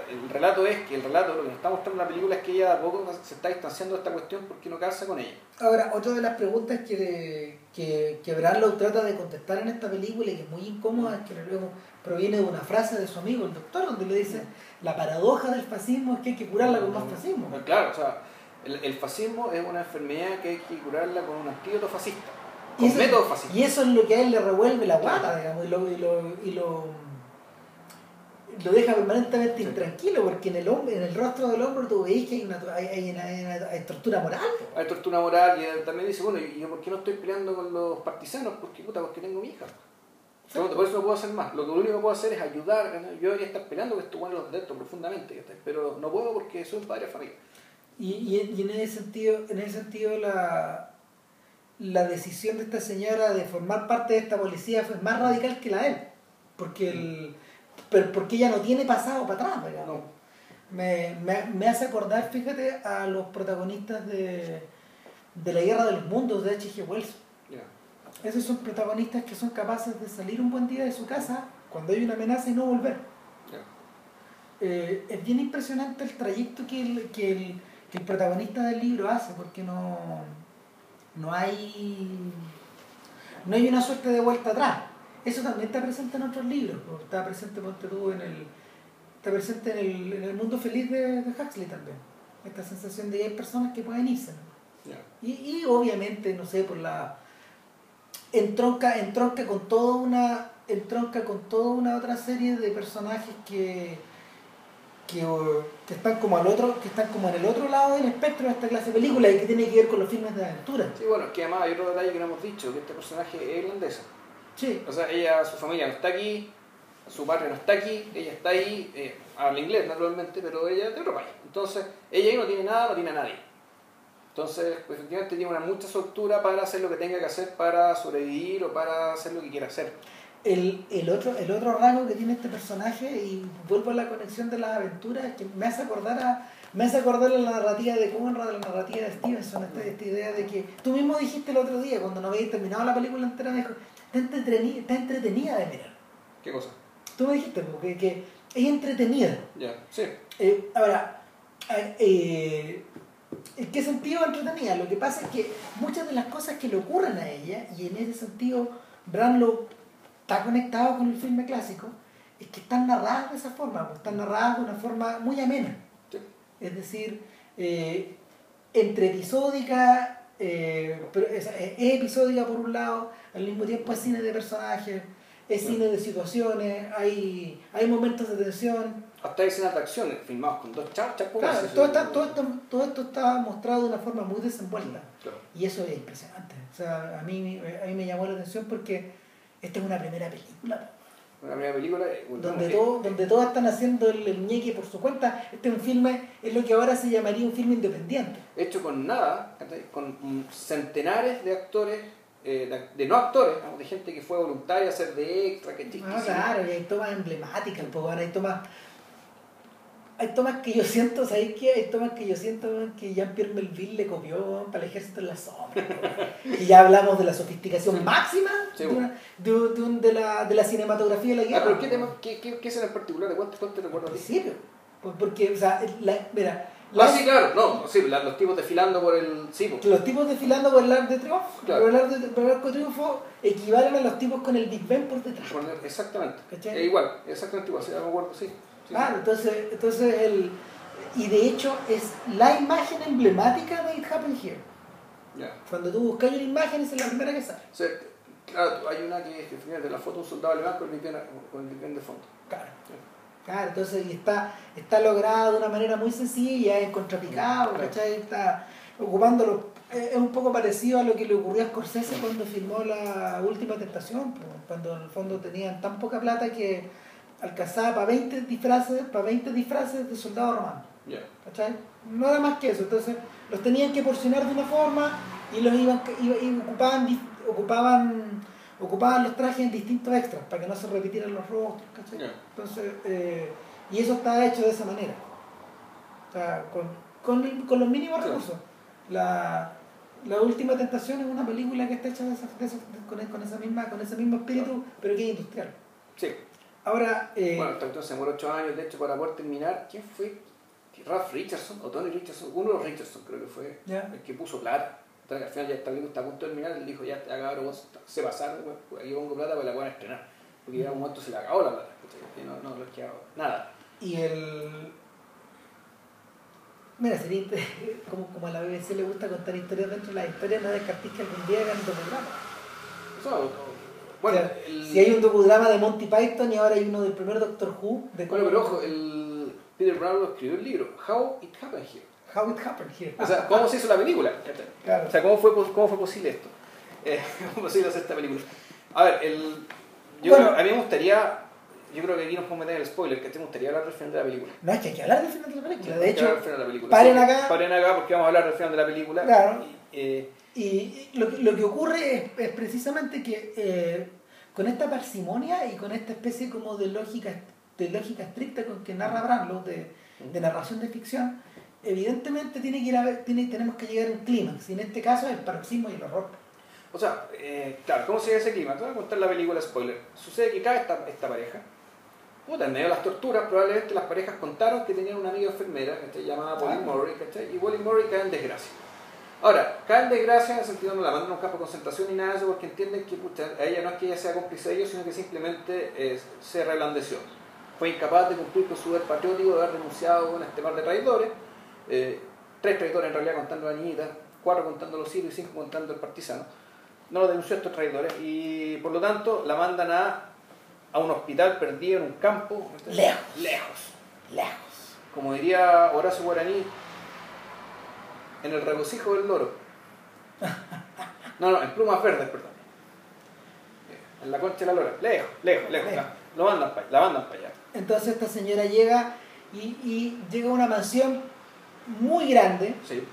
S1: el relato es que el relato, lo que nos está mostrando la película es que ella de a poco se está distanciando de esta cuestión porque no casa con ella.
S2: Ahora, otra de las preguntas que, que, que Brarlow trata de contestar en esta película y que es muy incómoda es que luego proviene de una frase de su amigo, el doctor, donde le dice, la paradoja del fascismo es que hay que curarla con más fascismo.
S1: Claro, o sea, el, el fascismo es una enfermedad que hay que curarla con un antídoto fascista, con
S2: Y eso,
S1: método fascista.
S2: y eso es lo que a él le revuelve la guata, digamos, y lo, y lo, y lo, lo deja permanentemente intranquilo, porque en el hombre, en el rostro del hombre tú veis que hay una, hay, hay una, hay una- hay tortura moral.
S1: Hay tortura moral y él también dice, bueno, ¿y yo por qué no estoy peleando con los partisanos? Porque puta, porque tengo mi hija. Por por eso no puedo hacer más. Lo que lo único que puedo hacer es ayudar. ¿no? Yo debería estar peleando que buenos los detecto profundamente, pero no puedo porque soy un padre de familia.
S2: Y, y, y en ese sentido, en ese sentido la, la decisión de esta señora de formar parte de esta policía fue más radical que la de él. Porque, el, pero porque ella no tiene pasado para atrás, digamos.
S1: No.
S2: Me, me, me hace acordar, fíjate, a los protagonistas de, de la Guerra de los Mundos de H.G. Wells. Esos son protagonistas que son capaces de salir un buen día de su casa cuando hay una amenaza y no volver. Eh, es bien impresionante el trayecto que el, que, el, que el protagonista del libro hace, porque no, no hay no hay una suerte de vuelta atrás. Eso también está presente en otros libros. Está presente, ponte tú, en el, está presente en el, en el mundo feliz de, de Huxley también. Esta sensación de que hay personas que pueden irse. Y, y obviamente, no sé, por la. Entronca, entronca con toda una. Entronca con toda una otra serie de personajes que. Que, que están como al otro, que están como en el otro lado del espectro de esta clase de películas y que tiene que ver con los filmes de aventura.
S1: Sí, bueno, es que además hay otro detalle que no hemos dicho, que este personaje es irlandesa.
S2: Sí,
S1: O sea, ella, su familia no está aquí, su padre no está aquí, ella está ahí, eh, habla inglés naturalmente, pero ella es de otro país. Entonces, ella ahí no tiene nada, no tiene a nadie. Entonces, pues, efectivamente tiene una mucha soltura para hacer lo que tenga que hacer para sobrevivir o para hacer lo que quiera hacer.
S2: el, el, otro, el otro rasgo que tiene este personaje, y vuelvo a la conexión de las aventuras, es que me hace acordar a, me hace acordar a la narrativa de Conrad, la narrativa de Stevenson, esta, esta idea de que tú mismo dijiste el otro día, cuando no habías terminado la película entera, me dijo, está entretenida, está entretenida de mirar.
S1: ¿Qué cosa?
S2: Tú me dijiste porque, que es entretenida.
S1: Ya, sí.
S2: Eh, ahora, eh, ¿en qué sentido entretenida? Lo que pasa es que muchas de las cosas que le ocurren a ella, y en ese sentido Branlow está conectado con el filme clásico, es que están narradas de esa forma, pues, están narradas de una forma muy amena.
S1: Sí.
S2: Es decir, eh, entre episódica, eh, pero es, es episódica por un lado, al mismo tiempo es cine de personajes, es cine de situaciones, hay, hay momentos de tensión,
S1: Hasta hay escenas de acción filmados con dos charchas.
S2: Claro, todo, está- todo, esto, todo esto está mostrado de una forma muy desenvuelta.
S1: Claro.
S2: Y eso es impresionante. O sea, a mí, a mí me llamó la atención porque esta es una primera película
S1: Una primera película. eh,
S2: donde, todo, donde todos están haciendo el, el ñeque por su cuenta. Este es un filme, es lo que ahora se llamaría un filme independiente.
S1: hecho con nada, con centenares de actores, eh, de, de no actores, de gente que fue voluntaria a hacer de extra, que
S2: Ah, claro, y hay tomas emblemáticas, pues, bueno, hay tomas. Hay tomas que yo siento, ¿sabéis qué? Hay tomas que yo siento que Jean-Pierre Melville le copió para el ejército en la sombra. y ya hablamos de la sofisticación máxima
S1: Sí,
S2: de, una- de, un- de un- de la, de la cinematografía de la
S1: Ah,
S2: guerra.
S1: pero ¿qué tema, qué, qué, qué en particular? ¿De cuánto, cuánto te recuerdas?
S2: principio. Pues porque, o sea, la, mira,
S1: Ah,
S2: la-
S1: sí, claro, no, sí, la- los tipos desfilando por el... Sí, pues.
S2: los tipos desfilando por el arco de triunfo,
S1: Claro.
S2: por el arco de, arco triunfo equivalen a los tipos con el Big Ben por detrás.
S1: Exactamente. Es igual, exactamente igual, sí, me acuerdo, sí. Sí.
S2: Claro, entonces, entonces el, y de hecho es la imagen emblemática de It Happened Here.
S1: Ya.
S2: Cuando tú buscas una imagen, esa es la primera que sale.
S1: Sea, claro, hay una que es de la foto de un soldado alemán con el Ben de fondo.
S2: Claro. Claro, entonces y está, está lograda de una manera muy sencilla, es contrapicado,
S1: Claro.
S2: ¿cachai? Está ocupándolo. Es es un poco parecido a lo que le ocurrió a Scorsese cuando filmó La Última Tentación, cuando en el fondo tenían tan poca plata que alcanzaba para 20 disfraces, para 20 disfraces de soldado romano.
S1: Ya.
S2: ¿cachai? Nada más que eso. Entonces, los tenían que porcionar de una forma y los iban, iba- y ocupaban, ocupaban, ocupaban los trajes en distintos extras para que no se repitieran los rostros, ¿cachai? Entonces, eh, y eso está hecho de esa manera. O sea, con, con, con los mínimos recursos. La, la última tentación es una película que está hecha de esa, de esa- con, con esa misma, con ese mismo espíritu, pero que es industrial.
S1: Sí.
S2: Ahora, eh,
S1: Bueno, cuestión se demoró 8 años, de hecho, para poder terminar. ¿Quién fue? Ralph Richardson o Tony Richardson, uno de los Richardson creo que fue el que puso plata. Entonces, al final ya película está a punto de terminar, él dijo ya, cabrón, vos se pasaron, pues aquí pongo plata para la puedan estrenar. Porque ya un momento se le acabó la plata, no, no les quedaba nada.
S2: y el... Mira, sería como, como a la BBC le gusta contar historias dentro de las historias, no descartéis que algún día hagan un docudrama.
S1: Eso, bueno, el,
S2: Si hay un docudrama de Monty Python y ahora hay uno del primer Doctor Who, de
S1: bueno, pero ojo, el Peter Brown escribió el libro, How It Happened Here.
S2: How It Happened Here.
S1: O sea, ¿cómo se hizo la película?
S2: Claro.
S1: O sea, ¿cómo fue, cómo fue posible esto? Eh, ¿Cómo fue posible hacer esta película? A ver, el, yo
S2: Bueno.
S1: creo- a mí me gustaría, yo creo que aquí nos podemos meter el spoiler, que te gustaría hablar del final de la película.
S2: No, es que hay que hablar del final de la película. De hecho,
S1: de la película.
S2: paren
S1: Sí,
S2: acá.
S1: Paren acá porque vamos a hablar del final de la película.
S2: Claro.
S1: Y, eh,
S2: Y lo, que- lo que ocurre es, es precisamente que eh, con esta parsimonia y con esta especie como de lógica, de lógica estricta con que narra Bramlow de, de narración de ficción, evidentemente tiene que ir a tiene, tenemos que llegar a un clímax, y en este caso es el paroxismo y el horror.
S1: o sea, eh, claro, ¿cómo se ve ese clima? Te voy a contar la película, spoiler. Sucede que cae esta, esta pareja. Puta, en medio de las torturas, probablemente las parejas contaron que tenían una amiga enfermera, ¿cachai? llamada Pauline
S2: Ah.
S1: Murray, ¿cachai? Y Pauline Murray cae en desgracia. Ahora, cae en desgracia en el sentido no la mandan a un campo de concentración ni nada de eso, porque entienden que pucha, a ella no es que ella sea cómplice de ellos, sino que simplemente eh, se reblandeció. Fue incapaz de cumplir con su deber patriótico de haber renunciado a este par de traidores. eh, tres traidores en realidad contando a la niñita, cuatro contando a los sirios y cinco contando al partisano. No lo denunció a estos traidores y por lo tanto la mandan a, a un hospital perdido en un campo.
S2: Lejos.
S1: Lejos.
S2: Lejos.
S1: Como diría Horacio Guaraní, en el regocijo del loro. No, no, en plumas verdes, perdón. En la concha de la lora. Lejos, lejos, lejos.
S2: Lejos.
S1: Lo mandan pa- la mandan para allá.
S2: Entonces esta señora llega y, y llega a una mansión muy grande,
S1: Sí.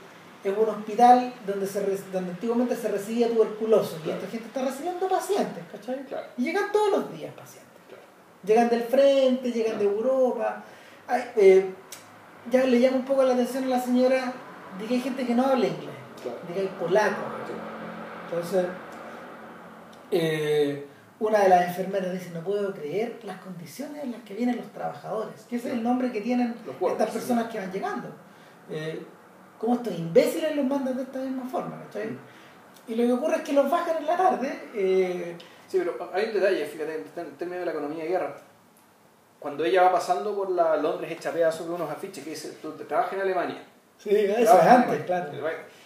S2: en un hospital donde, se, donde antiguamente se recibía tuberculosos, y esta gente está recibiendo pacientes, ¿cachai?
S1: Claro.
S2: Y llegan todos los días pacientes.
S1: Claro.
S2: Llegan del frente, llegan de Europa. Ay, eh, ya le llama un poco la atención a la señora de que hay gente que no habla inglés,
S1: Claro.
S2: de que hay polacos.
S1: Sí.
S2: Entonces, eh, una de las enfermeras dice, no puedo creer las condiciones en las que vienen los trabajadores, que ese es el nombre que tienen estas personas que van llegando. Eh, ¿Cómo estos imbéciles los mandan de esta misma forma? ¿cachai?
S1: Mm.
S2: Y lo que ocurre es que los bajan en la tarde. eh,
S1: Sí, pero hay un detalle, fíjate, en términos de la economía de guerra. Cuando ella va pasando por la Londres hecha pedazos de unos afiches que dice, tú te trabajas en Alemania.
S2: Sí, eso es antes, claro.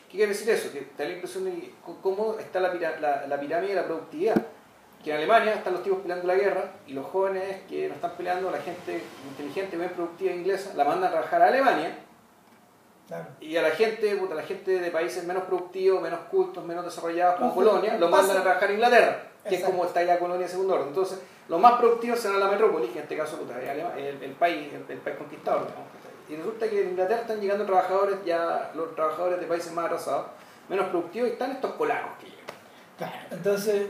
S1: ¿Qué quiere decir eso? Que te da la impresión de cómo está la, la, la pirámide de la productividad. Que en Alemania están los tipos peleando la guerra y los jóvenes que no están peleando, la gente inteligente, bien productiva inglesa, la mandan a trabajar a Alemania
S2: claro.
S1: y a la gente, puta, la gente de países menos productivos, menos cultos, menos desarrollados como los
S2: pasa-
S1: mandan a trabajar a Inglaterra, que es como está ya colonia de segundo orden. Entonces, los más productivos serán la metrópoli, que en este caso puta, es el, el país, el, el país conquistador. ¿cachai? Y resulta que en Inglaterra están llegando trabajadores, ya los trabajadores de países más atrasados, menos productivos, y están estos polacos que llegan.
S2: Claro, entonces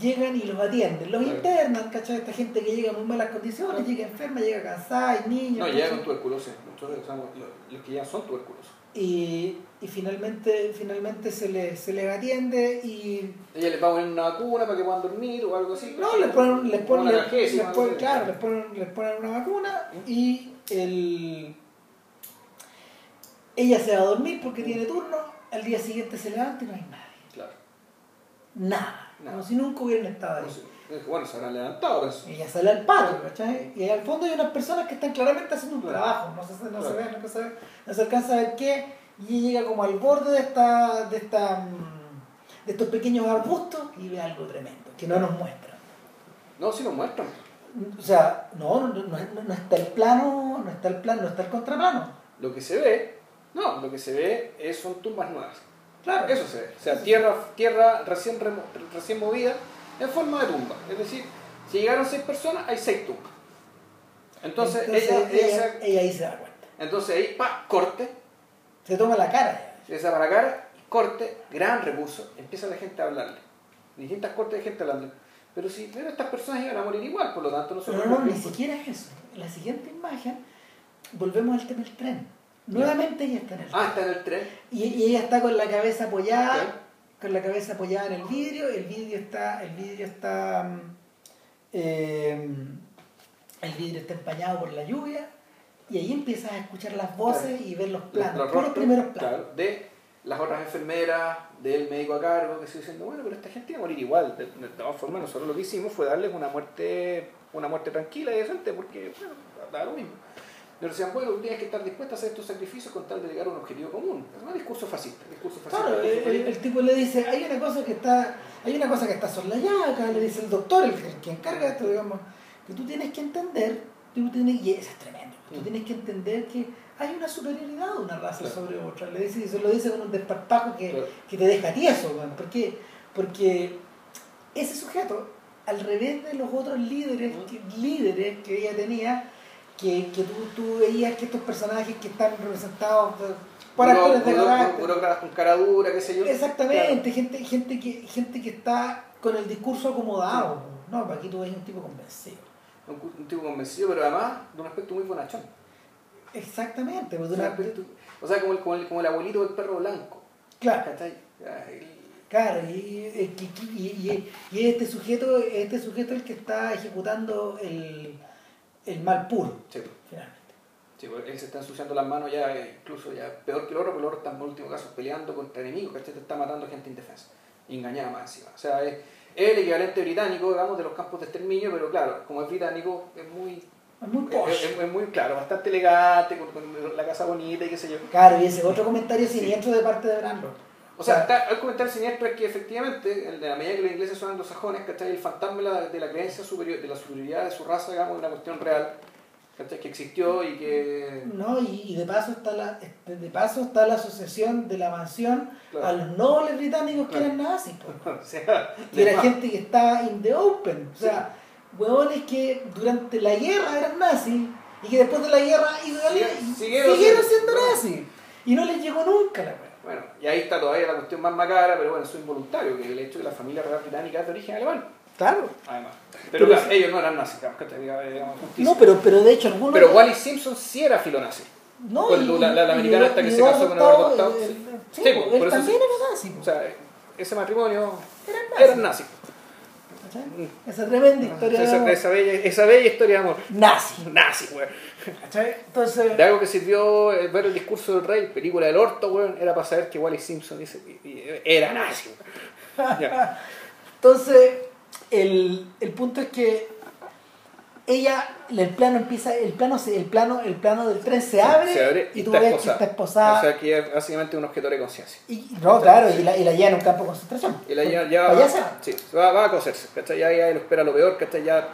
S2: llegan y los atienden, los
S1: Claro.
S2: internan, ¿cachai? Esta gente que llega en muy malas condiciones, llega enferma, llega cansada, hay niños.
S1: No, llegan con tuberculosis, muchos de ellos, o sea, los, los que llegan son tuberculosos.
S2: y, y finalmente, finalmente se les se les atiende y
S1: Ella les va a poner una vacuna para que puedan dormir o algo así.
S2: no, les ponen, les ponen, les- ponen- claro, les ponen, les ponen una vacuna y el ella se va a dormir porque tiene turno, al día siguiente se levanta y no hay nadie.
S1: Claro.
S2: Nada.
S1: Nada.
S2: Como si nunca hubieran estado ahí.
S1: No sé. Bueno, se habrán levantado, eso.
S2: Ella sale al patio, ¿cachai? Y al fondo hay unas personas que están claramente haciendo un
S1: Claro.
S2: trabajo, no se, no se ve, no se ve, no se alcanza a ver qué, y ella llega como al borde de esta, de esta, mm, de estos pequeños arbustos y ve algo tremendo, que no nos muestra.
S1: No, si nos muestran.
S2: O sea, no, no, no, no- no está el plano, no está el plano, no está el contraplano.
S1: Lo que se ve, no, lo que se ve es, son tumbas nuevas.
S2: Claro.
S1: Eso se ve. O sea, tierra, tierra recién, remo- recién movida en forma de tumba. Es decir, si llegaron seis personas, hay seis tumbas. Entonces, ella, ella se-
S2: ella ahí se da cuenta.
S1: entonces ahí, pa, corte,
S2: Se toma la cara
S1: se para la cara, corte, gran recurso, empieza la gente a hablarle. Distintas cortes de gente hablando. Pero si pero estas personas iban a morir igual, por lo tanto
S2: No,
S1: nosotros
S2: no, no, ni siquiera es eso. En la siguiente imagen, volvemos al tema del tren. Nuevamente ella está en el tren.
S1: Ah, está en el tren.
S2: Y, y ella está con la cabeza apoyada,
S1: Ok.
S2: con la cabeza apoyada en el vidrio, el vidrio está, el vidrio está, mm, eh, el vidrio está empañado por la lluvia, y ahí empiezas a escuchar las voces y ver los planos,
S1: los
S2: los primeros planos.
S1: claro, de las otras enfermeras, del médico a cargo, que sigue diciendo, bueno, pero esta gente iba a morir igual. De, de todas formas, nosotros lo que hicimos fue darles una muerte, una muerte tranquila y decente, porque, bueno, da lo mismo. Pero decían, bueno, tú tienes que estar dispuesto a hacer estos sacrificios con tal de llegar a un objetivo común. Es un discurso fascista. Discurso fascista
S2: Claro, el, el- el tipo le dice, hay una cosa que está, hay una cosa que está acá, le dice el doctor, el, el que encarga esto, digamos, que tú tienes que entender, tú tienes, y eso es tremendo, tú
S1: Mm.
S2: tienes que entender que hay una superioridad de una raza
S1: Claro.
S2: sobre otra. Le dice, y se lo dice con un desparpajo que,
S1: Claro.
S2: que te deja tieso, weón. ¿Por qué? Porque ese sujeto, al revés de los otros líderes,
S1: Mm.
S2: que, líderes que ella tenía, que, que tú, tú veías que estos personajes que están representados por
S1: Buró-
S2: actores de
S1: buró-
S2: carácter,
S1: con cara dura, qué sé yo.
S2: Exactamente, gente, gente, que, gente que está con el discurso acomodado. No, aquí tú ves un tipo convencido.
S1: Claro. Un, un tipo convencido, pero además de un aspecto muy bonachón.
S2: Exactamente, pues, de
S1: O sea,
S2: una-
S1: o sea, como el, como, el, como el abuelito del perro blanco.
S2: claro, claro, y, y, y- y- y este sujeto, este sujeto es el que está ejecutando el, el mal puro,
S1: Sí,
S2: finalmente.
S1: sí, porque él se está ensuciando las manos ya, eh, incluso ya peor que el oro, pero el oro está en último caso peleando contra enemigos, ¿cachai? Te está matando gente indefensa, engañada más encima. O sea, es, el equivalente británico, digamos, de los campos de exterminio, pero claro, como es británico, es muy,
S2: Es muy posh.
S1: es- es muy claro, bastante elegante, con, con la casa bonita y qué sé yo.
S2: Claro, y ese otro comentario siniestro de parte de Brando.
S1: O sea, está, el comentario siniestro es que efectivamente, en la medida que los ingleses son anglosajones, ¿cachai? El fantasma de la, de la creencia superior, de la superioridad de su raza, digamos, es una cuestión real, ¿cachai? Que existió y que...
S2: No, y, y de paso está la de paso está la asociación de la mansión
S1: Claro.
S2: a los nobles británicos que
S1: Claro.
S2: eran nazis.
S1: o sea,
S2: que era
S1: más.
S2: gente que estaba in the open. O sea, huevones que durante la guerra eran nazis y que después de la guerra
S1: Sigue-
S2: siguieron,
S1: siguieron
S2: siendo
S1: siendo-
S2: nazis. Y no les llegó nunca la.
S1: Bueno, y ahí está todavía la cuestión más macabra, pero bueno, eso es involuntario, que el hecho de que la familia real británica es de origen alemán,
S2: Claro.
S1: además. Pero,
S2: Pero
S1: claro,
S2: es-
S1: ellos no eran nazis, digamos, ¿cachai? Digamos, justicia.
S2: No, pero, pero de hecho algunos...
S1: Pero Wally Simpson sí era filonazi.
S2: no,
S1: con la- la- la americana
S2: y-
S1: esta que
S2: y
S1: se casó con Eduardo
S2: Octavo, eh,
S1: sí.
S2: Sí,
S1: Sí,
S2: po,
S1: po,
S2: él
S1: por eso
S2: también
S1: sí.
S2: era nazi. po.
S1: O sea, ese matrimonio
S2: Eran nazis.
S1: era nazi.
S2: ¿Cachai? Esa tremenda historia de
S1: Esa,
S2: amor.
S1: esa bella, esa bella historia de amor.
S2: Nazi.
S1: Nazi, güey.
S2: ¿cachai? Entonces...
S1: De algo que sirvió eh, ver el discurso del rey, película del orto, güey, era para saber que Wally Simpson dice, era nazi.
S2: Entonces, el, el punto es que ella, el plano empieza, el plano, el plano, el plano del tren se abre,
S1: Se abre
S2: y tú ves
S1: esposada.
S2: que está esposada.
S1: O sea, que es básicamente un objetor de conciencia.
S2: y, no, claro, y la, y la lleva en un campo de concentración.
S1: Y la ya, ya,
S2: va.
S1: sí, va, va a coserse, ¿cachai? Ya, ya lo espera lo peor, ¿cachai? Ya,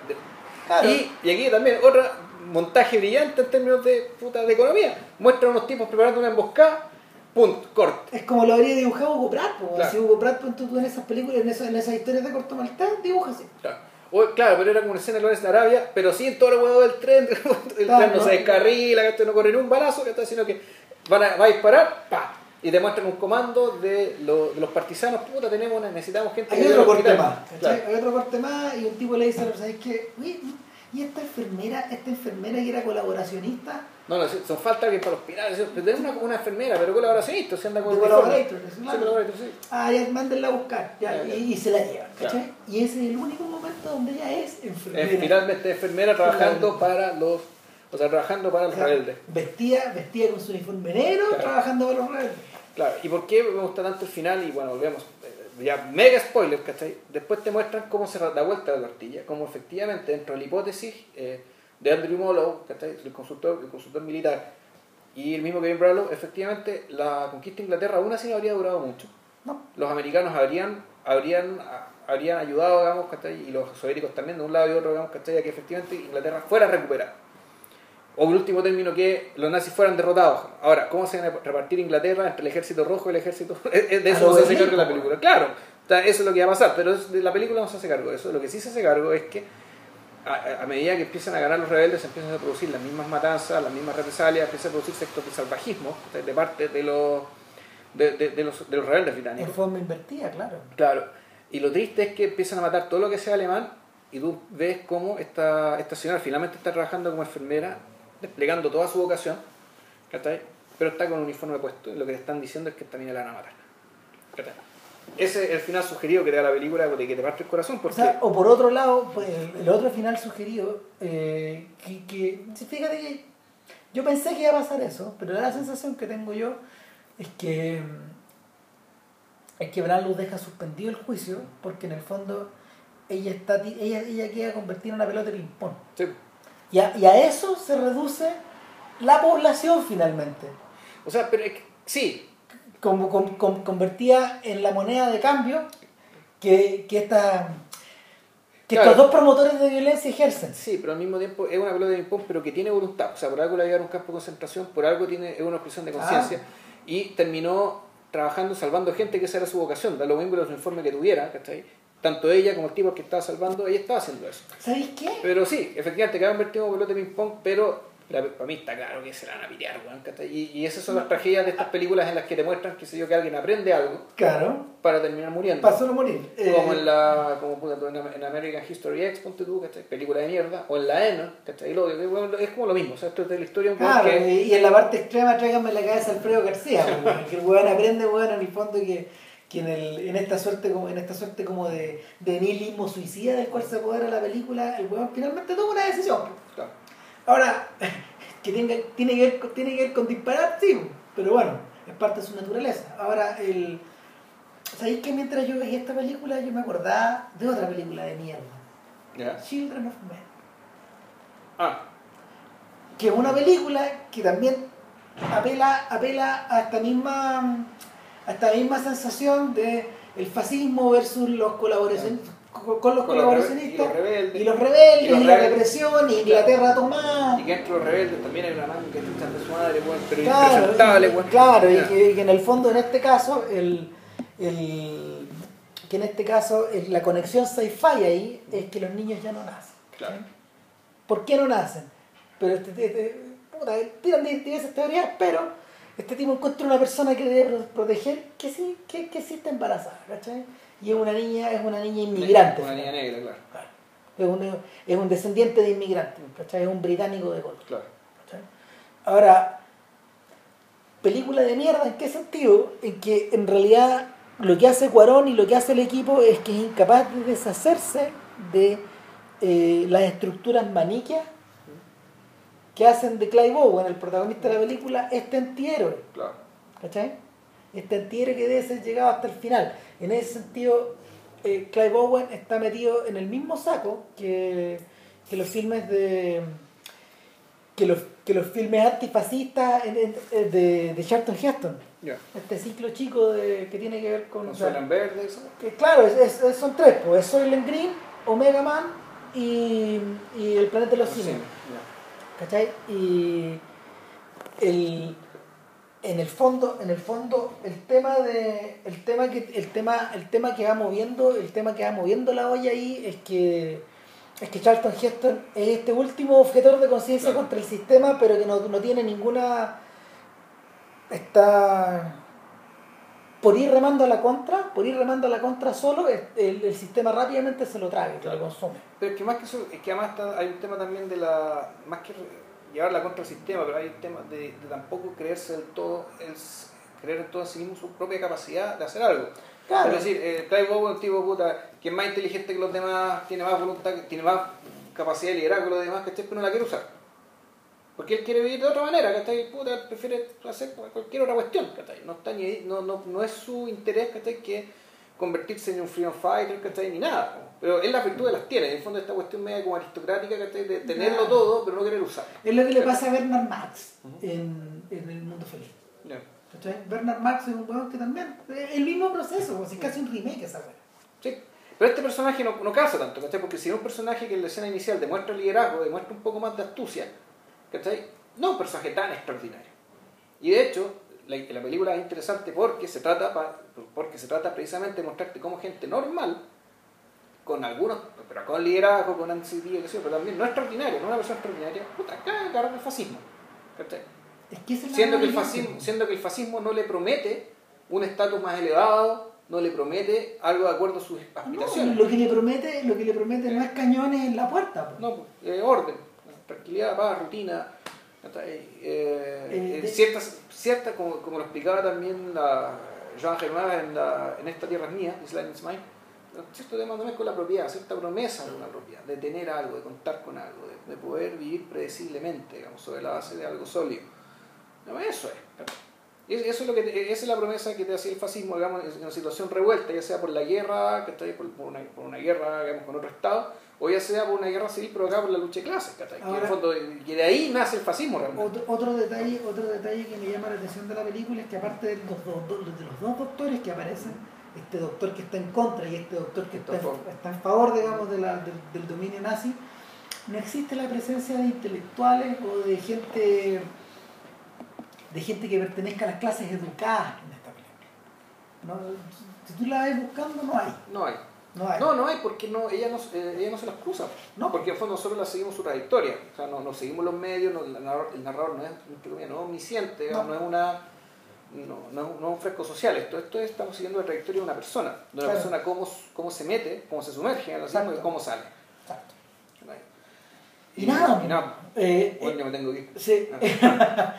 S2: Claro.
S1: y, y aquí también otro montaje brillante en términos de, puta, de economía. Muestra a unos tipos preparando una emboscada, punto, corte.
S2: Es como lo habría dibujado Hugo Pratt.
S1: Claro.
S2: Si Hugo Pratt, ponte tú en esas películas, en, esas- en esas historias de corto maltés, dibuja así.
S1: Claro. O- claro, pero era como una escena de Lawrence de Arabia, pero sí en todo el huevo del tren, el
S2: Claro,
S1: tren no,
S2: no.
S1: se descarrila, ¿cachai? no corre ni un balazo, ¿cachai? sino que van a, va a disparar, ¡pa! y te muestran un comando de, lo- de los partisanos, puta, tenemos una, necesitamos gente
S2: Hay
S1: que
S2: otro corte más.
S1: Claro.
S2: Hay otro corte más y un tipo le dice, ¿sabes qué? Y esta enfermera, esta enfermera que era colaboracionista,
S1: No, no, son falta alguien para los pero tenemos una, una enfermera, pero colaboracionista, se anda con
S2: De
S1: uniforme.
S2: collaborator,
S1: Sí,
S2: ah, ya mándenla a buscar, ya. Y, y se la llevan, ¿cachai?
S1: Claro.
S2: Y ese es el único momento donde ella es enfermera.
S1: Es finalmente enfermera trabajando para los, o sea, trabajando para los
S2: Claro,
S1: rebeldes.
S2: Vestida, vestida con su uniforme negro,
S1: Claro.
S2: trabajando para los rebeldes.
S1: Claro, ¿y por qué me gusta tanto el final? Y bueno, volvemos, ya mega spoiler, ¿cachai? Después te muestran cómo se da vuelta la tortilla, cómo efectivamente dentro de la hipótesis eh, de Andrew Mollow, ¿cachai? El consultor, el consultor militar, y el mismo Kevin Brownlow, efectivamente la conquista de Inglaterra aún así no habría durado mucho.
S2: No.
S1: Los americanos habrían, habrían, habrían ayudado, digamos, ¿cachai? Y los soviéticos también, de un lado y otro, digamos, ¿cachai? A que efectivamente Inglaterra fuera recuperada. O por último término, que los nazis fueran derrotados. Ahora, ¿cómo se van a repartir Inglaterra entre el ejército rojo y el ejército... de
S2: A
S1: eso
S2: lo
S1: no se hace cargo la película. Claro, eso es lo que va a pasar, pero de la película no se hace cargo de eso. Lo que sí se hace cargo es que a, a medida que empiezan a ganar los rebeldes, se empiezan a producir las mismas matanzas, las mismas represalias, empiezan a producirse actos de salvajismo de, de parte de los, de, de- de los, de los rebeldes
S2: En
S1: británicos.
S2: forma invertida, claro.
S1: Claro. Y lo triste es que empiezan a matar todo lo que sea alemán y tú ves cómo esta, esta señora finalmente está trabajando como enfermera, desplegando toda su vocación, ¿cachai? Pero está con un uniforme puesto y lo que le están diciendo es que también la van a matar. ¿cachai? ese es el final sugerido que te da la película de que te parte el corazón.
S2: O,
S1: Porque,
S2: sea, o por otro lado, pues, el, otro final sugerido, eh, que, fíjate que yo pensé que iba a pasar eso, pero la sensación que tengo yo es que es que deja suspendido el juicio porque en el fondo ella está ella, ella queda convertida en una pelota de ping-pong.
S1: sí.
S2: Y a, y a eso se reduce la población finalmente,
S1: O sea, pero es que- sí,
S2: como, con- con- convertida en la moneda de cambio que, que, esta, que
S1: Claro.
S2: estos dos promotores de violencia ejercen.
S1: Sí, pero al mismo tiempo es una pelota de ping-pong, pero que tiene voluntad. O sea, por algo le va a un campo de concentración, por algo tiene, es una expresión de conciencia. Y terminó trabajando, salvando gente, que esa era su vocación. Da lo mismo los informes que tuviera, ¿cachai? Tanto ella como el tipo que estaba salvando, ella estaba haciendo eso.
S2: ¿Sabéis qué?
S1: Pero sí, efectivamente, queda convertido en pelota de ping-pong, pero la- para mí está claro que se la van a pitear, weón, ¿cachai? Y, y esas son las tragedias de estas películas en las que te muestran, que sé yo, que alguien aprende algo
S2: Claro,
S1: para terminar muriendo.
S2: para solo morir.
S1: Como
S2: Eh,
S1: en la como puta, en en American History X, ponte tú, ¿cachai? Película de mierda. O en la N, ¿cachai? Y lo- bueno, es como lo mismo. O sea, esto es de la historia un poco
S2: Claro,
S1: que...
S2: y en la parte extrema tráiganme la cabeza a Alfredo García, weón, que el weón aprende, weón, en el fondo que, que en, el, en esta suerte como en esta suerte como de, de nihilismo suicida del cual se apodera la película, el weón finalmente toma una decisión. Ahora, que tenga, tiene, que ver, con- tiene que ver con disparar, sí, pero bueno, es parte de su naturaleza. Ahora, el ¿sabéis que mientras yo veía esta película yo me acordaba de otra película de mierda?
S1: Ya.
S2: Children of Men.
S1: Ah,
S2: que es una película que también apela, apela a esta misma a esta misma sensación de el fascismo versus los colaboracionistas con, con los
S1: Con los
S2: colaboracionistas
S1: y los rebeldes.
S2: y los rebeldes
S1: Y
S2: la represión y Inglaterra tomada
S1: y que entre los rebeldes también hay una manga que chuchan de su madre, weón, pero
S2: claro,
S1: impresentable,
S2: claro y que, que en el fondo en este caso el, el que en este caso el- la conexión sci-fi ahí es que los niños ya no nacen
S1: Claro.
S2: ¿Por qué no nacen? Pero este, este- puta, tiran di- diversas teorías, pero este tipo encuentra una persona que debe pro- proteger que sí, que, que sí está embarazada, ¿cachai? Y es una niña, es una niña inmigrante.
S1: Una niña negra, claro.
S2: Claro. Es un, es un descendiente de inmigrantes, ¿cachai? Es un británico de golpe.
S1: claro.
S2: ¿cachai? Ahora, película de mierda, ¿en qué sentido? En que en realidad lo que hace Cuarón y lo que hace el equipo es que es incapaz de deshacerse de eh, las estructuras maniquias que hacen de Clive Owen, el protagonista de la película, este antihéroe.
S1: claro.
S2: ¿Cachai? Este antihéroe que debe ser llegado hasta el final. En ese sentido, eh, Clive Owen está metido en el mismo saco que, que los filmes de. que los, que los filmes antifascistas en- en- de, de Charlton Heston.
S1: Ya.
S2: Este ciclo chico de, que tiene que ver con.
S1: Con
S2: o sea,
S1: Verde, eso.
S2: que claro, es- es- son tres: pues, es Soylent Green, Omega Man y, y El Planeta de los Simios. ¿Cachai? Y el, en el fondo, en el fondo, el tema de, el tema que, el tema, el tema que va moviendo, el tema que va moviendo la olla ahí es que es que Charlton Heston es este último objetor de conciencia
S1: Claro.
S2: contra el sistema, pero que no, no tiene ninguna está por ir remando a la contra, por ir remando a la contra solo, el, sistema rápidamente se lo traga, se lo consume.
S1: Pero es que más que eso, es que además está- hay un tema también de la. Más que llevarla contra el sistema, pero hay un tema de, de tampoco creerse del todo, el, creer en todo en sí mismo su propia capacidad de hacer algo.
S2: Claro.
S1: Es decir, eh, Clive Owen, tipo puta, que es más inteligente que los demás, tiene más voluntad, tiene más capacidad de liderazgo que los demás, ¿cachai? Pero no la quiere usar. Porque él quiere vivir de otra manera, ¿cachai? Puta, él prefiere hacer cualquier otra cuestión, ¿cachai? No, está ni no, no, no es su interés, ¿cachai? Que convertirse en un freedom fighter, ¿cachai? Ni nada. Pero él las virtudes las tiene, en el fondo esta cuestión media como aristocrática, ¿cachai? De tenerlo todo, pero no querer usarlo.
S2: Es lo que le pasa a Bernard Marx en, en El Mundo Feliz. ¿Cachai? Bernard Marx es un weón que también. es El mismo proceso, es casi un remake esa.
S1: Sí. Pero este personaje no, no calza tanto, ¿cachai? Porque si es un personaje que en la escena inicial demuestra liderazgo, demuestra un poco más de astucia, ¿cachai? No es un personaje tan extraordinario. Y de hecho, la, la película es interesante porque se trata pa- porque se trata precisamente de mostrarte cómo gente normal, con algunos, pero con liderazgo, con ansiedad, pero también no extraordinario, no una persona extraordinaria, puta, caga agarrar el fascismo. ¿cachai?
S2: Es que
S1: siendo que, el fascismo, siendo que el fascismo no le promete un estatus más elevado, no le promete algo de acuerdo a sus
S2: No,
S1: aspiraciones.
S2: lo que le promete, lo que le promete no es cañones en la puerta. pues.
S1: No, pues, eh, orden, tranquilidad, paz, rutina. Eh,
S2: Eh,
S1: eh,
S2: de-
S1: ciertas, ciertas como, como lo explicaba también la, Joan Germán en, la, en esta tierra es mía, Island is mine, cierto tema también con la propiedad, cierta promesa de una propiedad, de tener algo, de contar con algo, de, de poder vivir predeciblemente, digamos, sobre la base de algo sólido. No, eso es. Eso es lo que esa es la promesa que te hacía el fascismo, digamos, en una situación revuelta, ya sea por la guerra, que está por, por, una, por una guerra digamos, con otro Estado, o ya sea por una guerra civil provocada por la lucha de clases, que, fondo, de ahí nace el fascismo realmente.
S2: Otro, otro, detalle, otro detalle que me llama la atención de la película es que aparte de los, dos, de los dos doctores que aparecen, este doctor que está en contra y este doctor que está, está en favor digamos, de la, del, del dominio nazi, no existe la presencia de intelectuales o de gente de gente que pertenezca a las clases educadas en esta película. No, si tú la ves buscando, no hay.
S1: No hay. No, hay. no, no hay porque no, ella, no, eh, ella no se las cruza. No. Porque en fondo nosotros la seguimos su trayectoria. O sea, no, nos seguimos los medios, no, el, narrador, el narrador no es, no es omnisciente, no. no es una no, no, no es un fresco social, esto, esto es, estamos siguiendo la trayectoria de una persona, de una claro. persona cómo, cómo se mete, cómo se sumerge en el y cómo sale. Exacto.
S2: Y, y, nada,
S1: y nada. Eh, bueno, eh, me tengo que ir.
S2: Sí. Ah.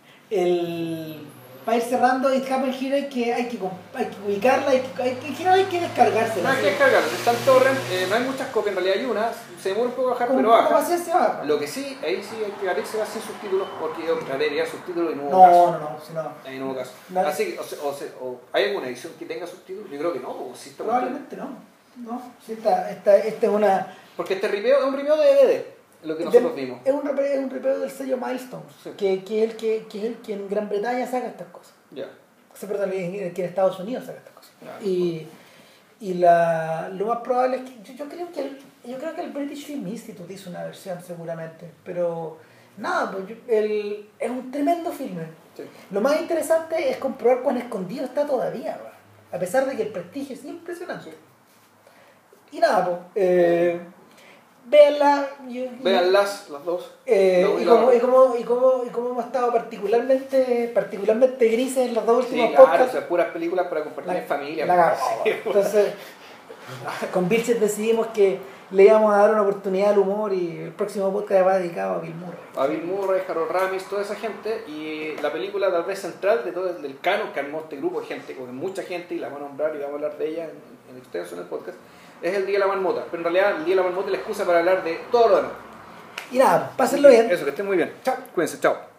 S2: el, para ir cerrando It Happen Here hay que, hay que, hay que ubicarla, hay que, hay que, hay que descargársela.
S1: No hay que descargarla, está en torrent, eh, no hay muchas copias, en realidad hay una, se demora un poco a bajar, pero baja.
S2: Se baja.
S1: Lo que sí, ahí sí hay que darse sin subtítulos, porque yo traería subtítulos y no hubo
S2: no,
S1: caso.
S2: No, no, si no.
S1: Ahí no hubo caso. No. Así que, o, o, o, ¿hay alguna edición que tenga subtítulos? Yo creo que no, o si está
S2: Probablemente no. No, sí está, esta, esta es una...
S1: Porque este ripeo es un ripeo de DVD lo que nosotros de, vimos.
S2: Es un repeo, es un repeo del sello Milestone, sí. que, que, es el que, que es el que en Gran Bretaña saca estas cosas.
S1: Ya.
S2: O perdón, que en Estados Unidos saca estas cosas. Y, y la, lo más probable es que yo, yo, creo que el, yo creo que el British Film Institute hizo una versión seguramente, pero nada, pues el, es un tremendo filme.
S1: Sí.
S2: Lo más interesante es comprobar cuán escondido está todavía, ¿verdad? a pesar de que el prestigio es impresionante. Y nada, pues, eh, véanla.
S1: Véanlas, las dos.
S2: Eh, y, como, y, como, y, como, y como hemos estado particularmente particularmente grises en las dos últimas
S1: sí, claro, podcasts. O sea, puras películas para compartir la, en familia.
S2: La sí. Entonces, con Vilches decidimos que le íbamos a dar una oportunidad al humor y el próximo podcast va dedicado a Bill Murray.
S1: A Bill Murray, Harold Ramis, toda esa gente. Y la película tal vez central de todo el del canon que armó este grupo de gente, con mucha gente, y la vamos a nombrar y vamos a hablar de ella en, en extenso en el podcast es el Día de la Marmota. Pero en realidad el Día de la Marmota es la excusa para hablar de todo lo demás.
S2: Y nada, pásenlo bien.
S1: Eso, que estén muy bien. Chao. Cuídense, chao.